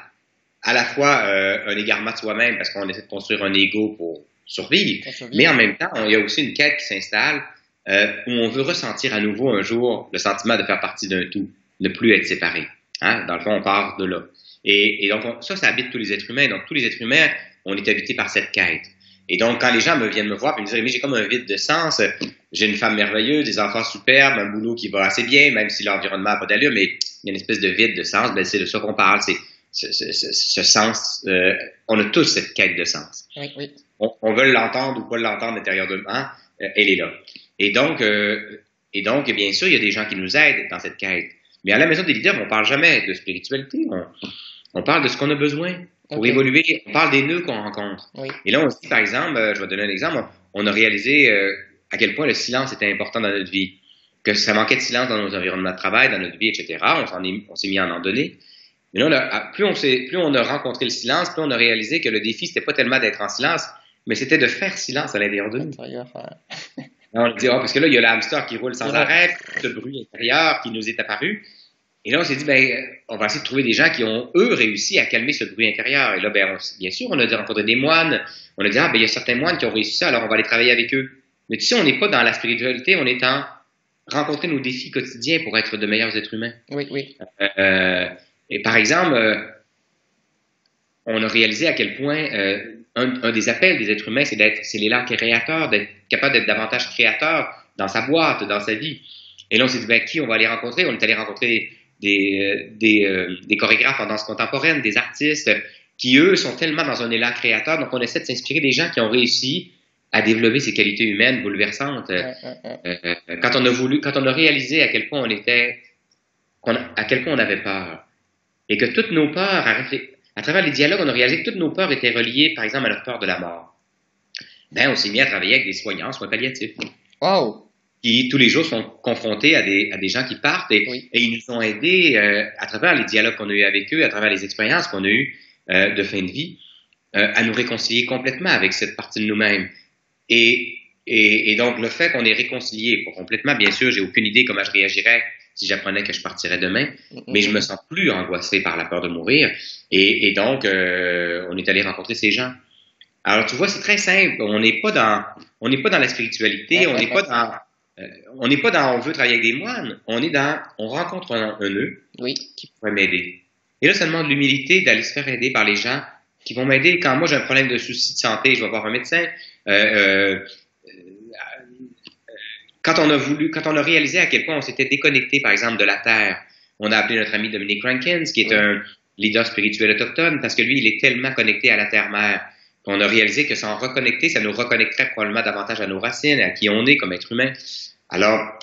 À la fois euh, un égarement de soi-même parce qu'on essaie de construire un ego pour survivre. Mais en même temps, il y a aussi une quête qui s'installe euh, où on veut ressentir à nouveau un jour le sentiment de faire partie d'un tout, ne plus être séparé. Hein? Dans le fond, on part de là. Et, donc, ça, ça habite tous les êtres humains. Donc, tous les êtres humains, on est habités par cette quête. Et donc, quand les gens me viennent me voir et me disent, mais j'ai comme un vide de sens, j'ai une femme merveilleuse, des enfants superbes, un boulot qui va assez bien, même si l'environnement n'a pas d'allure, mais il y a une espèce de vide de sens, ben, c'est de ça qu'on parle, c'est ce, sens, euh, on a tous cette quête de sens. Oui, oui on, veut l'entendre ou pas l'entendre intérieurement, euh, elle est là. Et donc, euh, et donc, bien sûr, il y a des gens qui nous aident dans cette quête. Mais à la maison des leaders, on parle jamais de spiritualité. On, parle de ce qu'on a besoin pour évoluer. On parle des nœuds qu'on rencontre. Et là, on se dit, par exemple, euh, je vais donner un exemple, on, a réalisé à quel point le silence était important dans notre vie, que ça manquait de silence dans nos environnements de travail, dans notre vie, etc. On s'est mis à en donner. Mais là, plus, on plus on a rencontré le silence, plus on a réalisé que le défi, c'était pas tellement d'être en silence, mais c'était de faire silence à l'intérieur de nous. On dit, oh, parce que là, il y a l'hamster qui roule sans arrêt, ce bruit intérieur qui nous est apparu. Et là, on s'est dit, ben, on va essayer de trouver des gens qui ont, eux, réussi à calmer ce bruit intérieur. Et là, ben, bien sûr, on a rencontré des moines. On a dit, ah, ben, il y a certains moines qui ont réussi ça, alors on va aller travailler avec eux. Mais tu sais, on n'est pas dans la spiritualité, on est en rencontrer nos défis quotidiens pour être de meilleurs êtres humains. Oui, oui. Euh, et par exemple, euh, on a réalisé à quel point euh, un, des appels des êtres humains, c'est d'être, c'est l'élan créateur, d'être capable d'être davantage créateur dans sa boîte, dans sa vie. Et là, on s'est dit, ben, qui on va aller rencontrer? On est allé rencontrer des, des, des chorégraphes en danse contemporaine, des artistes qui, eux, sont tellement dans un élan créateur. Donc, on essaie de s'inspirer des gens qui ont réussi à développer ces qualités humaines bouleversantes. Euh, quand on a voulu, quand on a réalisé à quel point on était, à quel point on avait peur, et que toutes nos peurs, à, à, travers les dialogues, on a réalisé que toutes nos peurs étaient reliées, par exemple, à notre peur de la mort. Ben, on s'est mis à travailler avec des soignants, soins palliatifs. Wow! Qui, tous les jours, sont confrontés à des, à des gens qui partent et, et ils nous ont aidés euh, à travers les dialogues qu'on a eu avec eux, à travers les expériences qu'on a eues euh, de fin de vie, euh, à nous réconcilier complètement avec cette partie de nous-mêmes. Et, et, et, donc, le fait qu'on est réconcilié, pas complètement, bien sûr, j'ai aucune idée comment je réagirais si j'apprenais que je partirais demain, mais je me sens plus angoissé par la peur de mourir. Et, et donc, euh, on est allé rencontrer ces gens. Alors, tu vois, c'est très simple. On n'est pas dans, on n'est pas dans la spiritualité, on n'est pas dans, euh, on n'est pas dans, on veut travailler avec des moines. On est dans, on rencontre un, un nœud oui. qui pourrait m'aider. Et là, ça demande l'humilité d'aller se faire aider par les gens qui vont m'aider. Quand moi j'ai un problème de souci de santé, je vais voir un médecin. Euh, quand on a voulu, quand on a réalisé à quel point on s'était déconnecté, par exemple, de la Terre, on a appelé notre ami Dominique Rankins, qui est un leader spirituel autochtone, parce que lui, il est tellement connecté à la Terre-Mère. On a réalisé que s'en reconnecter, ça nous reconnecterait probablement davantage à nos racines, à qui on est comme être humain. Alors,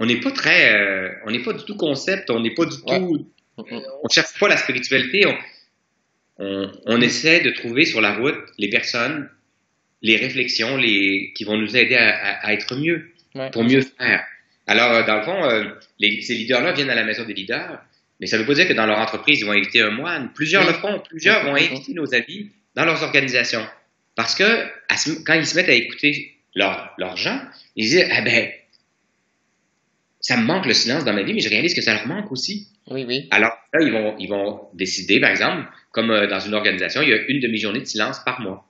on n'est pas très, euh, on n'est pas du tout concept, on n'est pas du ouais. tout, euh, on cherche pas la spiritualité, on, on, on, essaie de trouver sur la route les personnes, les réflexions, les, qui vont nous aider à, à, à être mieux, ouais. pour mieux faire. Alors, euh, dans le fond, euh, les, ces leaders-là viennent à la maison des leaders, mais ça ne veut pas dire que dans leur entreprise, ils vont inviter un moine. Plusieurs oui. le font, plusieurs vont inviter nos amis dans leurs organisations. Parce que quand ils se mettent à écouter leurs leur gens, ils disent, ah ben, ça me manque le silence dans ma vie, mais je réalise que ça leur manque aussi. Oui, oui. Alors là, ils vont, ils vont décider, par exemple, comme euh, dans une organisation, il y a une demi-journée de silence par mois.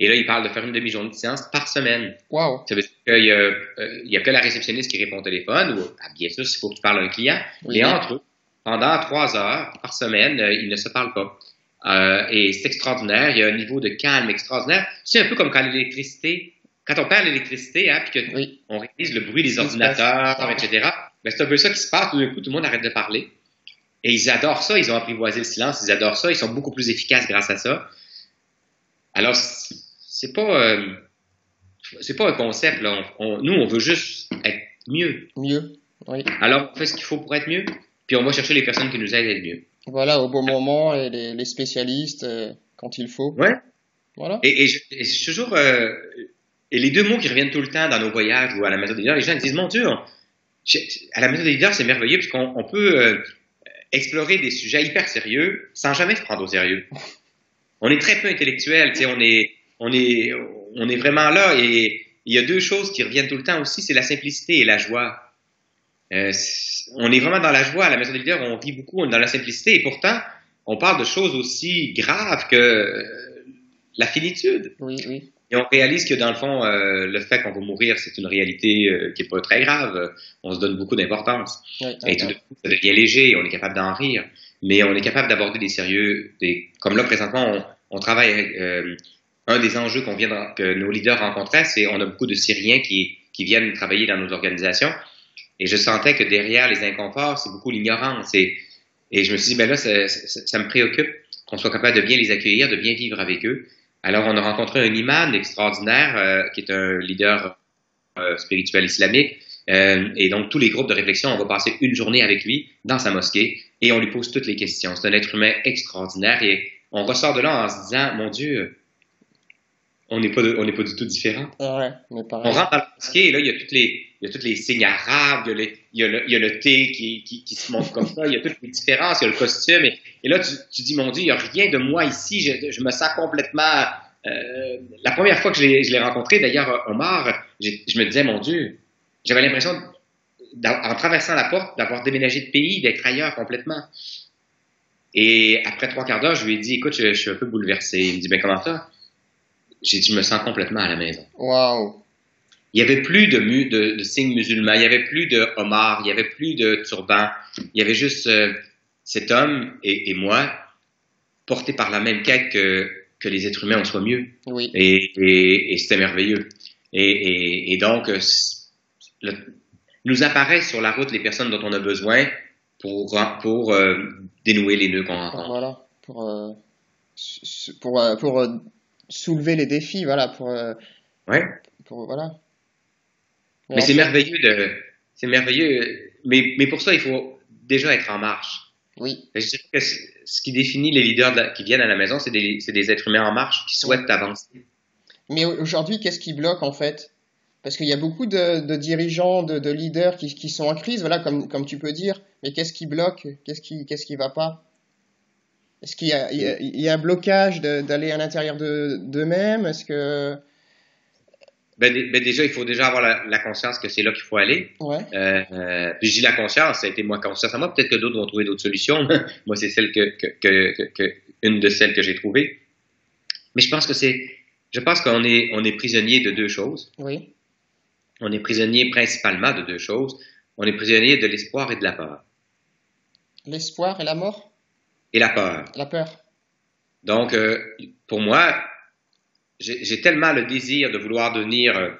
Et là, ils parlent de faire une demi-journée de silence par semaine. Wow. Ça veut dire qu'il y, euh, y, a que la réceptionniste qui répond au téléphone, ou ah, bien sûr, s'il faut que tu parles à un client, oui, mais entre eux, pendant trois heures par semaine, euh, ils ne se parlent pas. Euh, et c'est extraordinaire, il y a un niveau de calme extraordinaire. C'est un peu comme quand l'électricité, quand on perd l'électricité, hein, puis qu'on oui. réalise le bruit des ordinateurs, etc., ben, c'est un peu ça qui se passe. Tout d'un coup, tout le monde arrête de parler. Et ils adorent ça, ils ont apprivoisé le silence, ils adorent ça, ils sont beaucoup plus efficaces grâce à ça. Alors, c'est pas, euh, c'est pas un concept, là. On, on, nous, on veut juste être mieux. Mieux, oui. Alors, on fait ce qu'il faut pour être mieux, puis on va chercher les personnes qui nous aident à être mieux. Voilà, au bon moment, et les, les spécialistes, euh, quand il faut. Ouais. Voilà. Et, et, je, et toujours, euh, et les deux mots qui reviennent tout le temps dans nos voyages ou à la maison des leaders, les gens disent, mon Dieu, on, à la maison des leaders, c'est merveilleux puisqu'on on peut euh, explorer des sujets hyper sérieux sans jamais se prendre au sérieux. On est très peu intellectuel, tu sais, on est, on est, on est vraiment là et il y a deux choses qui reviennent tout le temps aussi, c'est la simplicité et la joie. Euh, on est vraiment dans la joie à la maison des leaders, on vit beaucoup, on est dans la simplicité et pourtant, on parle de choses aussi graves que la finitude. Oui, oui. Et on réalise que dans le fond, euh, le fait qu'on va mourir, c'est une réalité euh, qui est pas très grave. On se donne beaucoup d'importance. Oui, et tout de coup, ça devient léger, on est capable d'en rire. Mais on est capable d'aborder des sérieux, des... comme là présentement, on, on travaille euh, un des enjeux qu'on que nos leaders rencontraient, c'est on a beaucoup de Syriens qui, viennent travailler dans nos organisations. Et je sentais que derrière les inconforts, c'est beaucoup l'ignorance. Et, je me suis dit, ben là, ça me préoccupe qu'on soit capable de bien les accueillir, de bien vivre avec eux. Alors, on a rencontré un imam extraordinaire euh, qui est un leader euh, spirituel islamique. Euh, et donc, tous les groupes de réflexion, on va passer une journée avec lui dans sa mosquée et on lui pose toutes les questions. C'est un être humain extraordinaire et on ressort de là en se disant, mon Dieu, on n'est pas, de, on n'est pas du tout différent. Ouais, on rentre dans la mosquée et là, il y a toutes les, il y a tous les signes arabes, il y a, les, il y a, le, il y a le thé qui, qui, qui, se montre comme ça, il y a toutes les différences, il y a le costume. Et, et là, tu, tu, dis, mon Dieu, il n'y a rien de moi ici, je, je me sens complètement... Euh, la première fois que je l'ai rencontré, d'ailleurs, Omar, je me disais, mon Dieu, j'avais l'impression, en traversant la porte, d'avoir déménagé de pays, d'être ailleurs complètement. Et après trois quarts d'heure, je lui ai dit, écoute, je, je, suis un peu bouleversé. Il me dit, ben comment ça? J'ai dit, je me sens complètement à la maison. Wow. il y avait plus de, de, signes musulmans, il y avait plus de homard, il y avait plus de turban, il y avait juste euh, cet homme et, moi portés par la même quête que, que les êtres humains en soient mieux. Oui. Et, et, c'était merveilleux. Et, donc, euh, nous apparaissent sur la route les personnes dont on a besoin pour, pour euh, dénouer les nœuds qu'on rencontre. Voilà, pour, pour, pour soulever les défis, voilà, pour, ouais. pour voilà. Mais c'est merveilleux de, c'est merveilleux. Mais, mais pour ça, il faut déjà être en marche. Oui. Je dirais que ce qui définit les leaders qui viennent à la maison, c'est des, des, êtres humains en marche qui souhaitent avancer. Mais aujourd'hui, qu'est-ce qui bloque en fait? Parce qu'il y a beaucoup de, de dirigeants, de, de leaders qui, qui, sont en crise, voilà, comme, comme tu peux dire. Mais qu'est-ce qui bloque? Qu'est-ce qui, qui va pas? Est-ce qu'il y a, il y, a, un blocage d'aller à l'intérieur d'eux-mêmes? Est-ce que ben, ben, déjà, il faut déjà avoir la, conscience que c'est là qu'il faut aller. Ouais. Euh, euh, puis je dis la conscience, ça a été moi conscience à moi. Peut-être que d'autres vont trouver d'autres solutions. moi, c'est celle que, que, que, que, une de celles que j'ai trouvées. Mais je pense que c'est, je pense qu'on est, on est prisonnier de deux choses. Oui. On est prisonnier principalement de deux choses. On est prisonnier de l'espoir et de la peur. L'espoir et la mort? Et la peur. La peur. Donc, euh, pour moi, j'ai tellement le désir de vouloir devenir euh,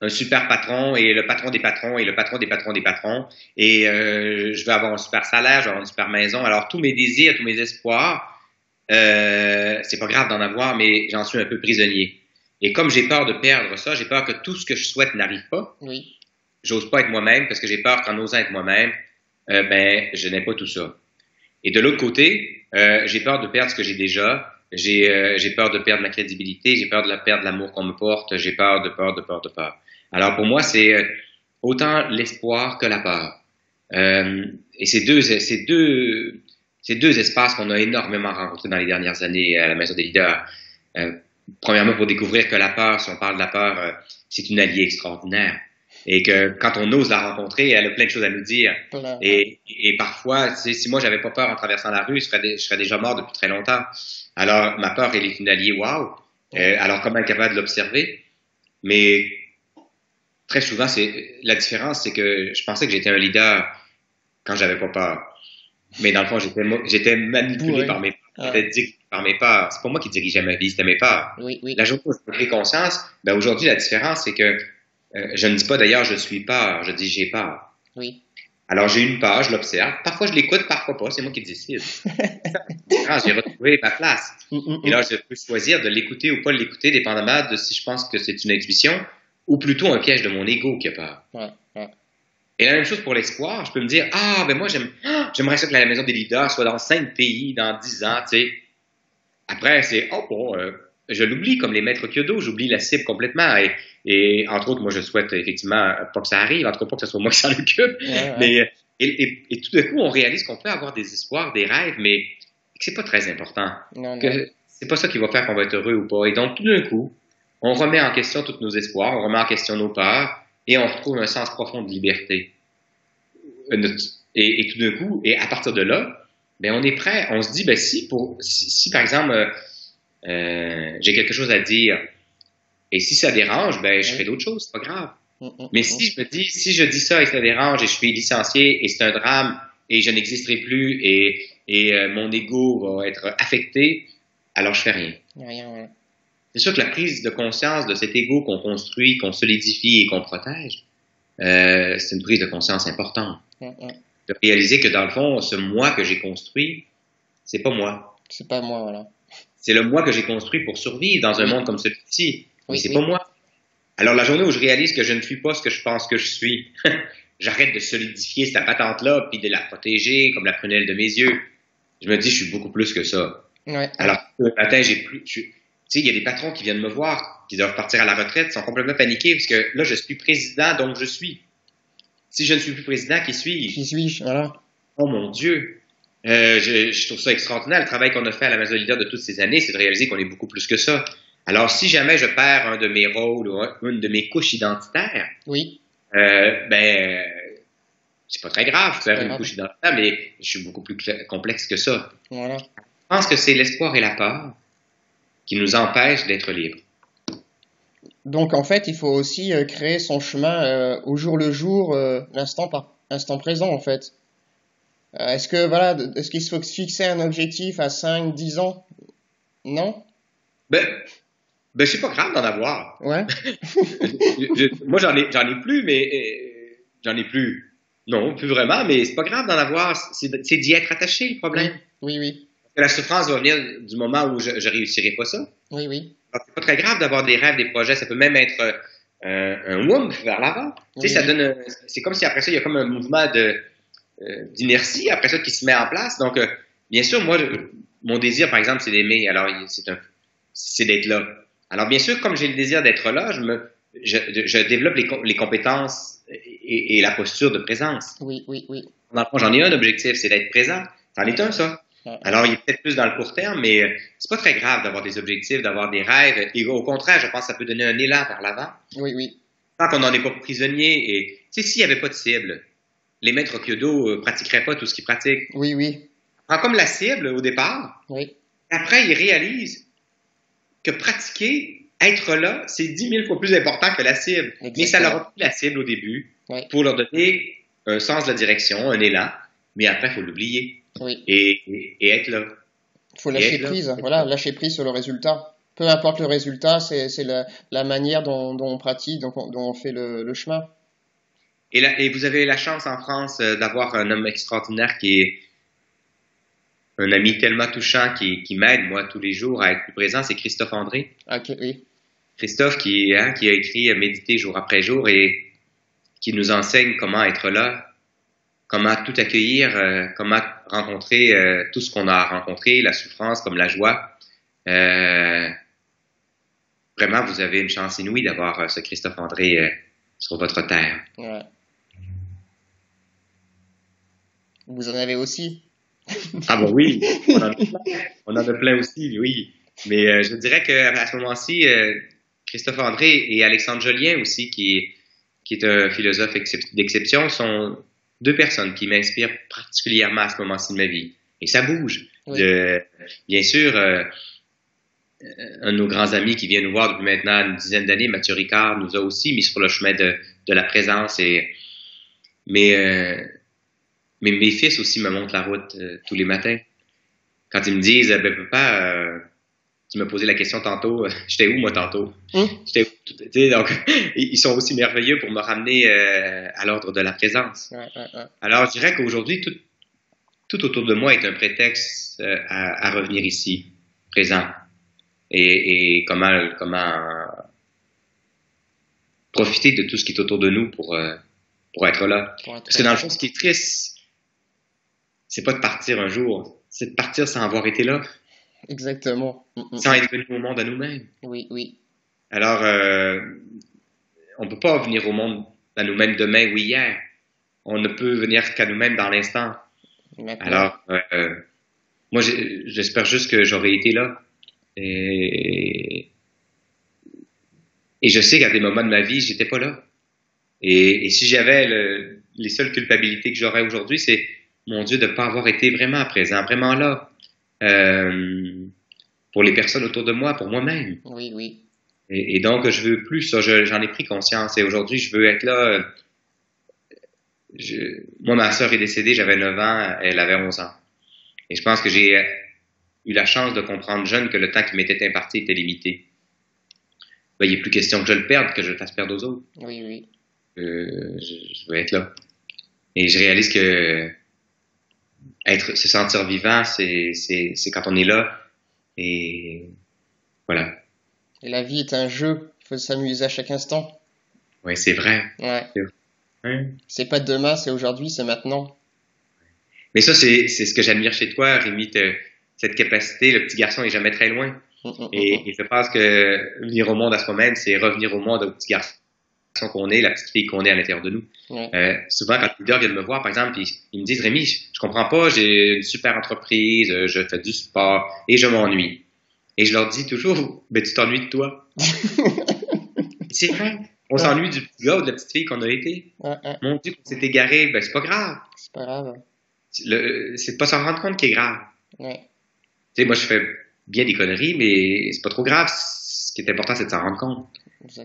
un super patron et le patron des patrons et le patron des patrons des patrons et euh, je veux avoir un super salaire, je veux avoir une super maison. Alors tous mes désirs, tous mes espoirs, euh, c'est pas grave d'en avoir, mais j'en suis un peu prisonnier. Et comme j'ai peur de perdre ça, j'ai peur que tout ce que je souhaite n'arrive pas. Oui. J'ose pas être moi-même parce que j'ai peur qu'en osant être moi-même, euh, ben je n'ai pas tout ça. Et de l'autre côté, euh, j'ai peur de perdre ce que j'ai déjà euh, j'ai peur de perdre ma crédibilité, j'ai peur de la perdre l'amour qu'on me porte, j'ai peur de peur de peur de peur. Alors pour moi, c'est euh, autant l'espoir que la peur. Euh, et ces deux, ces deux, ces deux espaces qu'on a énormément rencontrés dans les dernières années à la Maison des leaders. Euh, premièrement, pour découvrir que la peur, si on parle de la peur, euh, c'est une alliée extraordinaire et que quand on ose la rencontrer, elle a plein de choses à nous dire. Et, et, parfois, si moi j'avais pas peur en traversant la rue, je serais, je serais, déjà mort depuis très longtemps. Alors ma peur, elle est une alliée, waouh. Euh, alors comment être capable de l'observer? Mais très souvent, c'est la différence, c'est que je pensais que j'étais un leader quand j'avais pas peur. Mais dans le fond, j'étais j'étais manipulé par mes peurs, j'étais par mes peurs. C'est pas moi qui dirigeais ma vie, c'était mes peurs. Oui, oui. La journée où j'ai pris conscience, ben aujourd'hui la différence, c'est que euh, je ne dis pas d'ailleurs je suis peur, je dis j'ai peur. Oui. Alors j'ai une peur, je l'observe. Parfois je l'écoute, parfois pas, c'est moi qui décide. j'ai retrouvé ma place. Mm, mm, mm. Et là, je peux choisir de l'écouter ou pas l'écouter, dépendamment de si je pense que c'est une exhibition ou plutôt un piège de mon ego qui a peur. Et la même chose pour l'espoir, je peux me dire ah ben moi j'aime, j'aimerais ça que la maison des leaders soit dans cinq pays dans dix ans, tu sais. Après c'est oh bon, euh, je l'oublie comme les maîtres Kyodo, j'oublie la cible complètement. Et, et, entre autres, moi, je souhaite effectivement pas que ça arrive, en tout cas pas que ce soit moi qui s'en occupe. Mais et, et, tout d'un coup, on réalise qu'on peut avoir des espoirs, des rêves, mais que c'est pas très important. Non, que c'est pas ça qui va faire qu'on va être heureux ou pas. Et donc, tout d'un coup, on remet en question tous nos espoirs, on remet en question nos peurs, et on retrouve un sens profond de liberté. Et, et tout d'un coup, et à partir de là, ben on est prêt. On se dit, ben si, pour, si par exemple euh, j'ai quelque chose à dire. Et si ça dérange, ben, je fais d'autres choses, c'est pas grave. Mm, mm, Mais mm. si je me dis, si je dis ça et ça dérange et je suis licencié et c'est un drame et je n'existerai plus et, et euh, mon ego va être affecté, alors je fais rien. rien C'est sûr que la prise de conscience de cet ego qu'on construit, qu'on solidifie et qu'on protège, euh, c'est une prise de conscience importante. De réaliser que dans le fond, ce moi que j'ai construit, c'est pas moi. C'est pas moi, voilà. C'est le moi que j'ai construit pour survivre dans un monde comme celui-ci. Mais c'est pas moi. Alors la journée où je réalise que je ne suis pas ce que je pense que je suis, j'arrête de solidifier cette patente-là puis de la protéger comme la prunelle de mes yeux. Je me dis, je suis beaucoup plus que ça. Alors le matin, j'ai plus. Tu sais, il y a des patrons qui viennent me voir, qui doivent partir à la retraite, sont complètement paniqués parce que là, je suis président, donc je suis. Si je ne suis plus président, qui suis-je? Qui suis-je? Voilà. Oh mon Dieu. Euh, je, je, trouve ça extraordinaire. Le travail qu'on a fait à la Maison Leader de toutes ces années, c'est de réaliser qu'on est beaucoup plus que ça. Alors, si jamais je perds un de mes rôles ou une de mes couches identitaires, oui. euh, ben, c'est pas très grave, faire une couche identitaire, mais je suis beaucoup plus complexe que ça. Voilà. Je pense que c'est l'espoir et la peur qui nous empêchent d'être libres. Donc en fait, il faut aussi euh, créer son chemin euh, au jour le jour, l'instant par instant présent en fait. Est-ce que voilà, est-ce qu'il faut fixer un objectif à 5, 10 ans? Non? Ben, ben c'est pas grave d'en avoir. Ouais. moi j'en ai, j'en ai plus, mais j'en ai plus. Non, plus vraiment, mais c'est pas grave d'en avoir. C'est, d'y être attaché le problème. Oui, oui. La souffrance va venir du moment où je, je réussirai pas ça. Oui, oui. C'est pas très grave d'avoir des rêves, des projets. Ça peut même être euh, un whoomp vers l'avant. Tu sais, ça donne. C'est comme si après ça, il y a comme un mouvement de euh, d'inertie après ça qui se met en place. Donc, euh, bien sûr, moi, mon désir, par exemple, c'est d'aimer. Alors, c'est un, c'est d'être là. Alors, bien sûr, comme j'ai le désir d'être là, je me, je, je développe les, les compétences et, et, la posture de présence. Oui, oui, oui. J'en ai un objectif, c'est d'être présent. C'en est un, ça. Alors, il est peut-être plus dans le court terme, mais euh, c'est pas très grave d'avoir des objectifs, d'avoir des rêves. Et au contraire, je pense que ça peut donner un élan vers l'avant. Oui, oui. Tant qu'on n'en est pas prisonnier. Et, tu sais, s'il n'y avait pas de cible, les maîtres Kyodo euh, pratiqueraient pas tout ce qu'ils pratiquent. Oui, oui. Comme la cible au départ. Oui. Après, ils réalisent que pratiquer, être là, c'est dix mille fois plus important que la cible. Mais ça leur a pris la cible au début pour leur donner un sens de la direction, un élan. Mais après, il faut l'oublier. Oui. Et, et, être là. Il faut lâcher prise, voilà, lâcher prise sur le résultat. Peu importe le résultat, c'est la, la, manière dont, dont, on pratique, dont, dont on fait le, le chemin. Et, là, et, vous avez la chance en France euh, d'avoir un homme extraordinaire qui est un ami tellement touchant qui, qui m'aide, moi, tous les jours à être plus présent, c'est Christophe André. Ok, oui. Christophe qui, hein, qui a écrit Méditer jour après jour et qui nous enseigne comment être là, comment tout accueillir, euh, comment rencontrer euh, tout ce qu'on a rencontré, la souffrance comme la joie. Euh, vraiment, vous avez une chance inouïe d'avoir ce Christophe André sur votre terre. Ouais. Vous en avez aussi. ah bon oui, on en, a plein, on en a plein aussi, oui. Mais je dirais qu'à ce moment-ci, Christophe André et Alexandre Jolien aussi, qui, qui est un philosophe d'exception, sont deux personnes qui m'inspirent particulièrement à ce moment-ci de ma vie. Et ça bouge. bien sûr, euh, un de nos grands amis qui vient nous voir depuis maintenant une dizaine d'années, Mathieu Ricard, nous a aussi mis sur le chemin de, de la présence. Et, mais, euh, mais mes fils aussi me montrent la route euh, tous les matins. Quand ils me disent, ben papa, tu m'as posé la question tantôt, euh, j'étais où moi tantôt? Hum? donc, ils sont aussi merveilleux pour me ramener euh, à l'ordre de la présence. Alors, je dirais qu'aujourd'hui, tout, tout, autour de moi est un prétexte euh, à, à, revenir ici, présent. Et, et, comment, comment profiter de tout ce qui est autour de nous pour, pour être là. Parce que dans le fond, ce qui est triste, c'est pas de partir un jour, c'est de partir sans avoir été là. Exactement. Sans être venu au monde à nous-mêmes. Oui, oui. Alors, euh, on ne peut pas venir au monde à nous-mêmes demain ou hier. On ne peut venir qu'à nous-mêmes dans l'instant. Alors, euh, moi, j'espère juste que j'aurais été là. Et, et je sais qu'à des moments de ma vie, j'étais pas là. Et, et si j'avais le, les seules culpabilités que j'aurais aujourd'hui, c'est, mon Dieu, de ne pas avoir été vraiment présent, vraiment là. Euh, pour les personnes autour de moi, pour moi-même. Oui, oui. Et, et, donc, je veux plus ça. J'en ai pris conscience. Et aujourd'hui, je veux être là. Je, moi, ma sœur est décédée, j'avais 9 ans, elle avait 11 ans. Et je pense que j'ai eu la chance de comprendre jeune que le temps qui m'était imparti était limité. Ben, il n'est plus question que je le perde, que je le fasse perdre aux autres. Oui, oui. Euh, je, je, veux être là. Et je réalise que être, se sentir vivant, c'est, c'est, c'est quand on est là. Et voilà. Et la vie est un jeu. Il faut s'amuser à chaque instant. Oui, c'est vrai. Ouais. C'est, pas demain, c'est aujourd'hui, c'est maintenant. Mais ça, c'est, c'est ce que j'admire chez toi, Rémi, cette capacité. Le petit garçon est jamais très loin. Mm, mm, et, mm, et, je pense que venir au monde à ce moment, c'est revenir au monde au petit garçon qu'on est, la petite fille qu'on est à l'intérieur de nous. Euh, souvent, quand les leaders viennent me voir, par exemple, ils, me disent Rémi, je, je, comprends pas, j'ai une super entreprise, euh, je fais du sport et je m'ennuie. Et je leur dis toujours Ben, tu t'ennuies de toi. c'est vrai. On s'ennuie du petit gars ou de la petite fille qu'on a été. Mon Dieu, qu'on s'est égaré, ben, c'est pas grave. C'est pas grave. C'est pas s'en rendre compte qui est grave. Tu sais, moi, je fais bien des conneries, mais c'est pas trop grave. Ce qui est important, c'est de s'en rendre compte.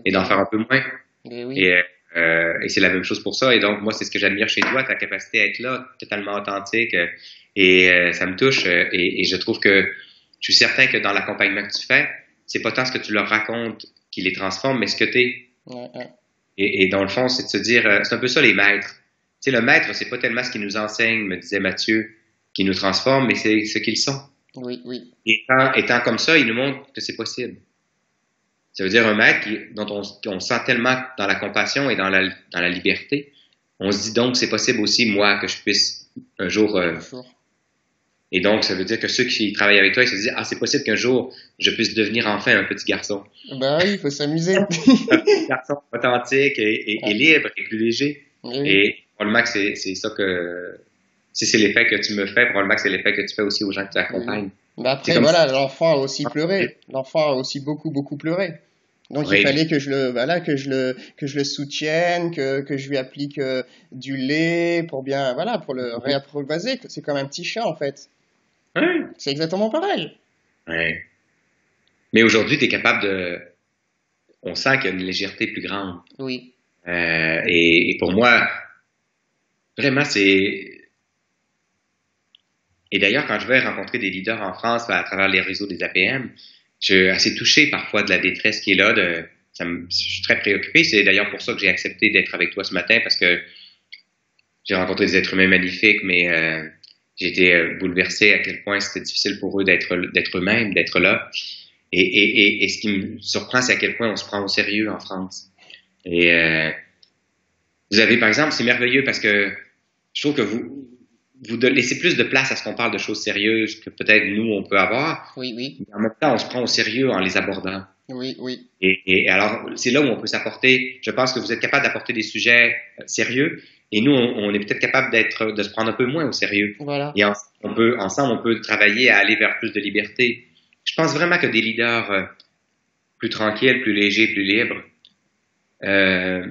et d'en faire un peu moins. Et, oui. Et, euh, et c'est la même chose pour ça. Et donc, moi, c'est ce que j'admire chez toi, ta capacité à être là, totalement authentique. et euh, ça me touche. et, et je trouve que je suis certain que dans l'accompagnement que tu fais, c'est pas tant ce que tu leur racontes qui les transforme, mais ce que tu es. Ouais, ouais. Et, dans le fond, c'est de se dire, euh, c'est un peu ça les maîtres. Tu sais, le maître, c'est pas tellement ce qu'il nous enseigne, me disait Mathieu, qui nous transforme, mais c'est ce qu'ils sont. Oui, oui. Et étant, étant comme ça, il nous montre que c'est possible. Ça veut dire un qui, dont on, sent tellement dans la compassion et dans la, dans la liberté. On se dit donc c'est possible aussi, moi, que je puisse un jour. euh, et donc, ça veut dire que ceux qui travaillent avec toi, ils se disent Ah, c'est possible qu'un jour, je puisse devenir enfin un petit garçon. Bah oui, il faut s'amuser. un petit garçon authentique et, et- et Ouais. libre et plus léger. Oui. Et probablement que c'est, c'est ça que. Si c'est l'effet que tu me fais, probablement que c'est l'effet que tu fais aussi aux gens que tu accompagnes. Bah après, voilà, l'enfant a aussi pleuré. L'enfant a aussi beaucoup, beaucoup pleuré. Donc Oui. il fallait que je le, voilà, que je le, que je le soutienne, que, que je lui applique euh, du lait pour bien, voilà, pour le réapprivoiser. C'est comme un petit chat en fait. Ouais. C'est exactement pareil. Ouais. Mais aujourd'hui, tu es capable de. On sent qu'il y a une légèreté plus grande. Oui. Euh, et, et pour moi, vraiment, c'est. Et d'ailleurs, quand je vais rencontrer des leaders en France à travers les réseaux des APM, je suis assez touché parfois de la détresse qui est là. Je suis très préoccupé. C'est d'ailleurs pour ça que j'ai accepté d'être avec toi ce matin parce que j'ai rencontré des êtres humains magnifiques, mais euh, été euh, bouleversé à quel point c'était difficile pour eux d'être eux-mêmes, d'être là. Et ce qui me surprend, c'est à quel point on se prend au sérieux en France. Et euh, vous avez, par exemple, c'est merveilleux parce que je trouve que vous vous laissez plus de place à ce qu'on parle de choses sérieuses que peut-être nous on peut avoir. Oui, oui, Mais en même temps, on se prend au sérieux en les abordant. oui, oui. Et, et alors, c'est là où on peut s'apporter. Je pense que vous êtes capable d'apporter des sujets euh, sérieux, et nous, on, on est peut-être capable d'être, de se prendre un peu moins au sérieux. Voilà. Et en- on peut, ensemble, on peut travailler à aller vers plus de liberté. Je pense vraiment que des leaders euh, plus tranquilles, plus légers, plus libres, euh,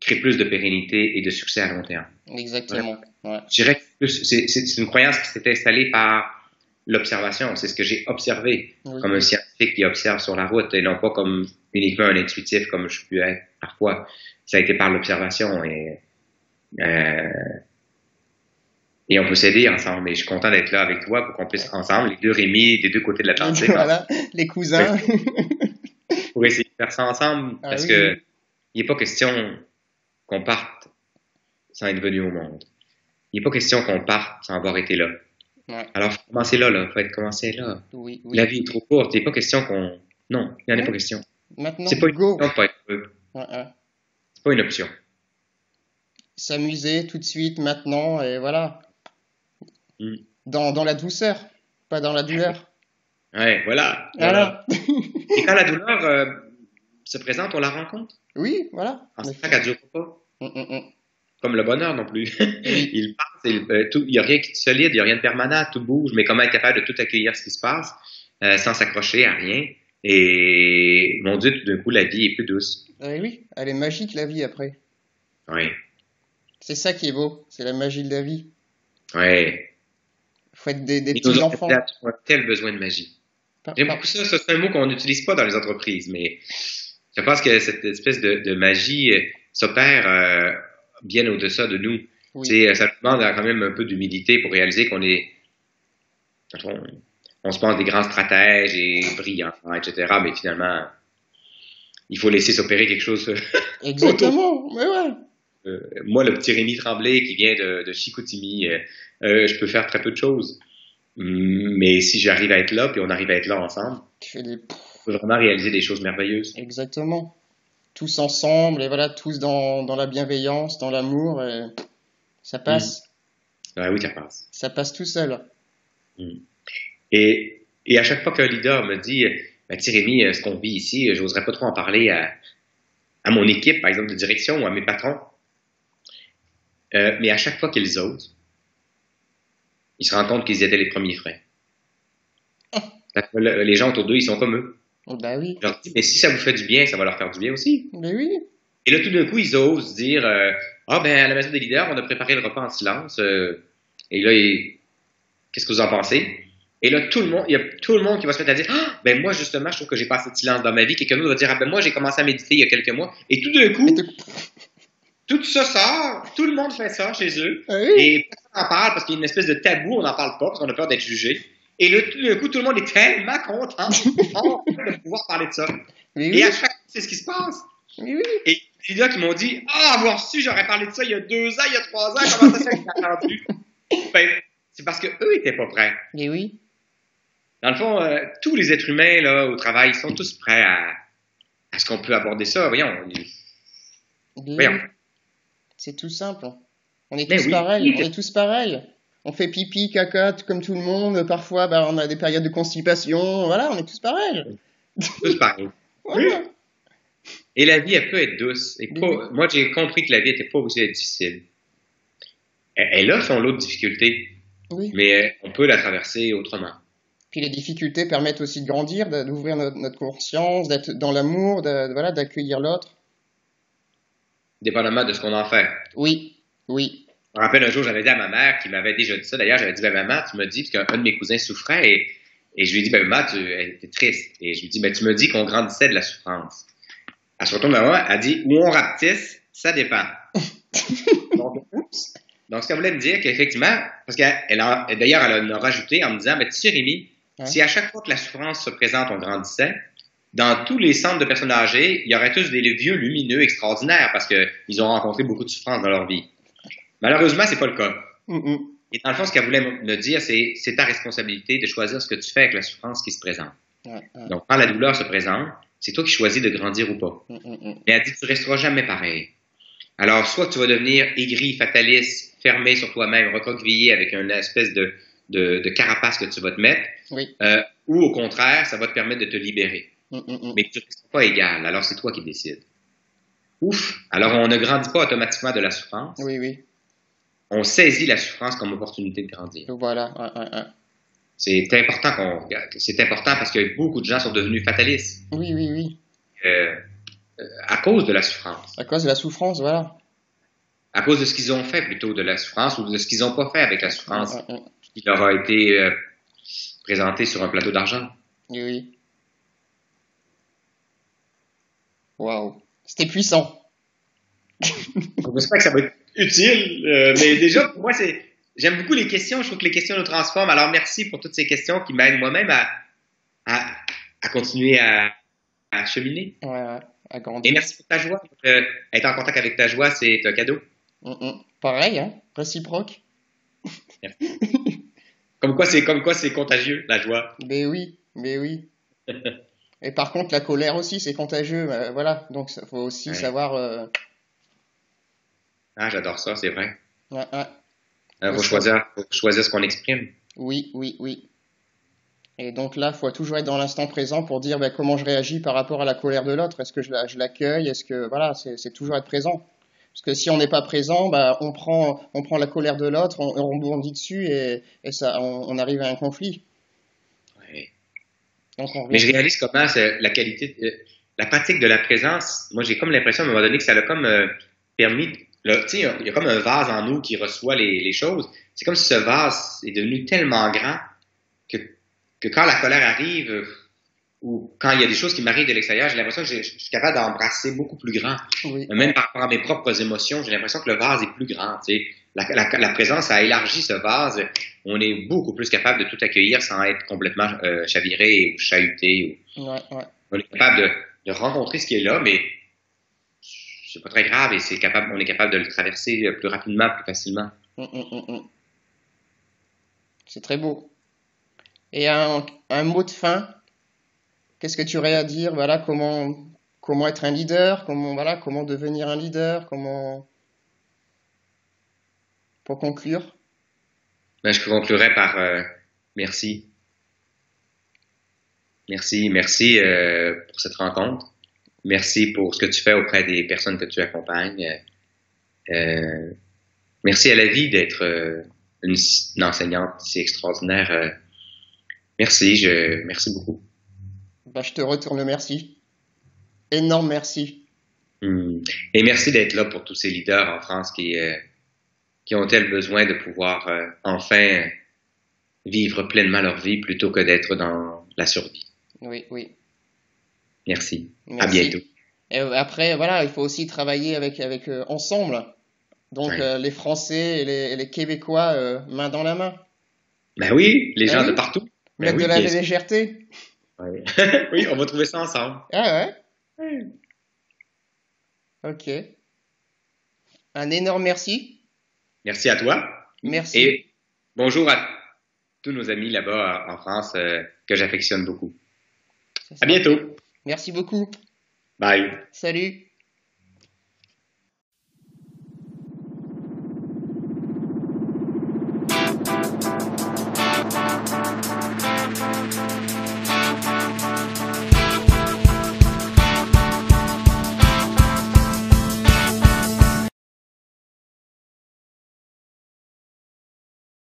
créent plus de pérennité et de succès à long terme. Exactement. Ouais. Je dirais que c'est une croyance qui s'est installée par l'observation. C'est ce que j'ai observé Oui, comme un scientifique qui observe sur la route et non pas comme uniquement un intuitif comme je peux être parfois. Ça a été par l'observation et euh, et on peut s'aider ensemble. Et je suis content d'être là avec toi pour qu'on puisse ensemble, les deux Rémi, des deux côtés de l'Atlantique, voilà, les cousins. pour essayer de faire ça ensemble Ah parce oui, que oui. il n'est pas question qu'on parte sans être venu au monde. Il n'est pas question qu'on parte sans avoir été là. Ouais. Alors, faut commencer là, là. Faut être commencé là. Oui, oui. La vie est trop courte. Il n'est pas question qu'on. Non, il n'y en a Ouais. pas question. Maintenant, C'est pas une go. option de pas être heureux. Ouais. C'est pas une option. S'amuser tout de suite, maintenant, et voilà. Mm. Dans, dans la douceur, pas dans la douleur. Ouais, voilà. Voilà. Et quand la douleur euh, se présente, on la rencontre? Oui, voilà. En sachant qu'elle ne dure pas? Mm, mm, mm. Comme le bonheur non plus. Il passe, il euh, n'y a rien qui est solide, il n'y a rien de permanent, tout bouge, mais comment être capable de tout accueillir ce qui se passe euh, sans s'accrocher à rien? Et mon Dieu, tout d'un coup, la vie est plus douce. Eh oui, elle est magique la vie après. Oui, C'est ça qui est beau, c'est la magie de la vie. oui. Faut être des, des Et petits enfants. entreprises ont tel besoin de magie. J'aime beaucoup ça. ça, C'est un mot qu'on n'utilise pas dans les entreprises, mais je pense que cette espèce de, de magie euh, s'opère euh, bien au-delà de nous. Oui. Sais, ça demande quand même un peu d'humilité pour réaliser qu'on est. On, on se pense des grands stratèges et brillants, etc. Mais finalement, il faut laisser s'opérer quelque chose. Exactement, mais ouais. Euh, moi, le petit Rémi Tremblay qui vient de, de Chicoutimi, euh, euh, je peux faire très peu de choses. Hum, Mais si j'arrive à être là, puis on arrive à être là ensemble, on peut vraiment réaliser des choses merveilleuses. Exactement. Tous ensemble, et voilà, tous dans, dans la bienveillance, dans l'amour, et ça passe. Ah oui, ça passe. Ça passe tout seul. Et, et à chaque fois qu'un leader me dit, ben, tu sais, Rémi, euh, ce qu'on vit ici, j'oserais pas trop en parler à, à mon équipe, par exemple, de direction ou à mes patrons. Euh, mais à chaque fois qu'ils osent, ils se rendent compte qu'ils étaient les premiers que le- les gens autour d'eux, ils sont comme eux. Oh, Bah oui, mais si ça vous fait du bien, ça va leur faire du bien aussi. mais oui. Et là, tout d'un coup, ils osent dire, euh, ah ben, à la maison des leaders, on a préparé le repas en silence. euh, et là, qu'est-ce que vous en pensez? Et là, tout le monde, il y a tout le monde qui va se mettre à dire, ah, ben moi, justement, je trouve que j'ai pas assez de silence dans ma vie. Quelqu'un d'autre va dire, ah, ben moi, j'ai commencé à méditer il y a quelques mois. Et tout d'un coup, tout ça sort, tout le monde fait ça chez eux. Ah oui. Et personne n'en parle parce qu'il y a une espèce de tabou, on n'en parle pas parce qu'on a peur d'être jugé. Et d'un coup, tout le monde est tellement content de pouvoir parler de ça. Mais Et à chaque fois, c'est ce qui se passe. mais oui. Et il y en a qui m'ont dit Ah, avoir su, j'aurais parlé de ça il y a deux ans, il y a trois ans, comment ça se fait que j'ai attendu ben, C'est parce qu'eux n'étaient pas prêts. Mais oui. Dans le fond, euh, tous les êtres humains là, au travail, ils sont tous prêts à, à ce qu'on peut aborder ça. Voyons, Voyons. C'est tout simple. On est Mais tous oui. pareils. On est tous pareils. On fait pipi, caca, comme tout le monde. Parfois, bah, on a des périodes de constipation. Voilà, on est tous pareils. tous pareils. Voilà. Et la vie, elle peut être douce. Et pas- moi, j'ai compris que la vie n'était pas aussi difficile. Elle, a son lot de difficultés, Oui. mais euh, on peut la traverser autrement. Puis les difficultés permettent aussi de grandir, d'ouvrir notre, notre conscience, d'être dans l'amour, voilà, d'accueillir l'autre. dépendamment de ce qu'on en fait. Oui, oui. Je me rappelle un jour, j'avais dit à ma mère, qui m'avait déjà dit ça, d'ailleurs, j'avais dit, ben, maman, tu dit, parce qu'un de mes cousins souffrait, et, et je lui ai dit, ben, maman, tu elle était triste. Et je lui ai dit, ben, tu me dis qu'on grandissait de la souffrance. Elle se retourne vers moi, elle dit, où on rapetisse, ça dépend. Donc, oups. Donc, ce qu'elle voulait me dire, qu'effectivement, parce qu'elle, d'ailleurs, elle en a rajouté en me disant, ben, tu sais, Rémi, si à chaque fois que la souffrance se présente, on grandissait, dans tous les centres de personnes âgées, il y aurait tous des vieux lumineux extraordinaires parce qu'ils ont rencontré beaucoup de souffrance dans leur vie. Malheureusement, c'est pas le cas. Mm. Et dans le fond, ce qu'elle voulait me dire, c'est c'est ta responsabilité de choisir ce que tu fais avec la souffrance qui se présente. Donc, quand la douleur se présente, c'est toi qui choisis de grandir ou pas. Mm, mm, mm. Mais elle dit, tu resteras jamais pareil. Alors, soit tu vas devenir aigri, fataliste, fermé sur toi-même, recroquevillé avec une espèce de, de, de carapace que tu vas te mettre, Oui. euh, ou au contraire, ça va te permettre de te libérer. Mais tu ne pas égal, alors c'est toi qui décides. Ouf! Alors, on ne grandit pas automatiquement de la souffrance. Oui, oui. On saisit la souffrance comme opportunité de grandir. Voilà. ouais, ouais, ouais. C'est important qu'on regarde. C'est important parce que beaucoup de gens sont devenus fatalistes Oui, oui, oui. euh, euh, à cause de la souffrance, À cause de la souffrance, voilà. à cause de ce qu'ils ont fait plutôt de la souffrance ou de ce qu'ils n'ont pas fait avec la souffrance mm, qui leur a été euh, présenté sur un plateau d'argent. Oui, oui. Waouh. C'était puissant. J'espère que ça va être utile, euh, mais déjà pour moi c'est j'aime beaucoup les questions. Je trouve que les questions nous transforment. Alors merci pour toutes ces questions qui m'aident moi-même à, à, à continuer à, à cheminer. Ouais. À Et grandir. merci pour ta joie. Euh, être en contact avec ta joie, c'est un cadeau. Mm, mm. Pareil, hein. Réciproque. Comme quoi, c'est comme quoi c'est contagieux la joie. Mais oui, mais oui. Et par contre, la colère aussi, c'est contagieux. euh, voilà. Donc, il faut aussi Ouais. savoir. euh, Ah, j'adore ça, c'est vrai. ouais, ouais. Il faut choisir, faut choisir ce qu'on exprime. Oui, oui, oui. Et donc là, il faut toujours être dans l'instant présent pour dire ben, comment je réagis par rapport à la colère de l'autre. Est-ce que je la- je l'accueille? Est-ce que voilà, c'est toujours être présent. Parce que si on n'est pas présent, bah, on prend on prend la colère de l'autre, on, on rebondit dessus et, et ça, on, on arrive à un conflit. Donc on Mais je réalise comment c'est la qualité, euh, la pratique de la présence. Moi, j'ai comme l'impression à un moment donné que ça l'a comme euh, permis. Là, il y a comme un vase en nous qui reçoit les, les choses. C'est comme si ce vase est devenu tellement grand que, que quand la colère arrive euh, ou quand il y a des choses qui m'arrivent de l'extérieur, j'ai l'impression que je, je suis capable d'embrasser beaucoup plus grand. oui. Même par rapport à mes propres émotions, j'ai l'impression que le vase est plus grand. tu sais. La, la, la présence a élargi ce vase. On est beaucoup plus capable de tout accueillir sans être complètement euh, chaviré ou chahuté. ou- Ouais, ouais. on est capable de, de rencontrer ce qui est là, mais c'est pas très grave et c'est capable, on est capable de le traverser euh, plus rapidement, plus facilement. Hum, hum, hum. C'est très beau. Et un, un mot de fin, qu'est-ce que tu aurais à dire? Voilà, comment, comment être un leader, comment, voilà, comment devenir un leader, comment, pour conclure? Ben, je conclurai par euh, merci. Merci, merci euh, pour cette rencontre. Merci pour ce que tu fais auprès des personnes que tu accompagnes. Euh, merci à la vie d'être euh, une, une enseignante si extraordinaire. Euh, merci, je merci beaucoup. Bah, je te retourne le merci. Énorme merci. Hmm. Et merci d'être là pour tous ces leaders en France qui, euh, qui ont tel besoin de pouvoir enfin vivre pleinement leur vie plutôt que d'être dans la survie? Oui, oui. Merci. Merci. À bientôt. Et après, voilà, il faut aussi travailler avec, avec euh, ensemble. Donc, Ouais. euh, les Français et les, et les Québécois, euh, main dans la main. Ben oui, les gens Ah oui? de partout. Ben Mettre oui, de la légèreté. Ouais. oui, on va trouver ça ensemble. Ah ouais? Ok. Un énorme merci. Merci à toi. Merci. Et bonjour à tous nos amis là-bas en France euh, que j'affectionne beaucoup. À bientôt. Merci beaucoup. Bye. Salut.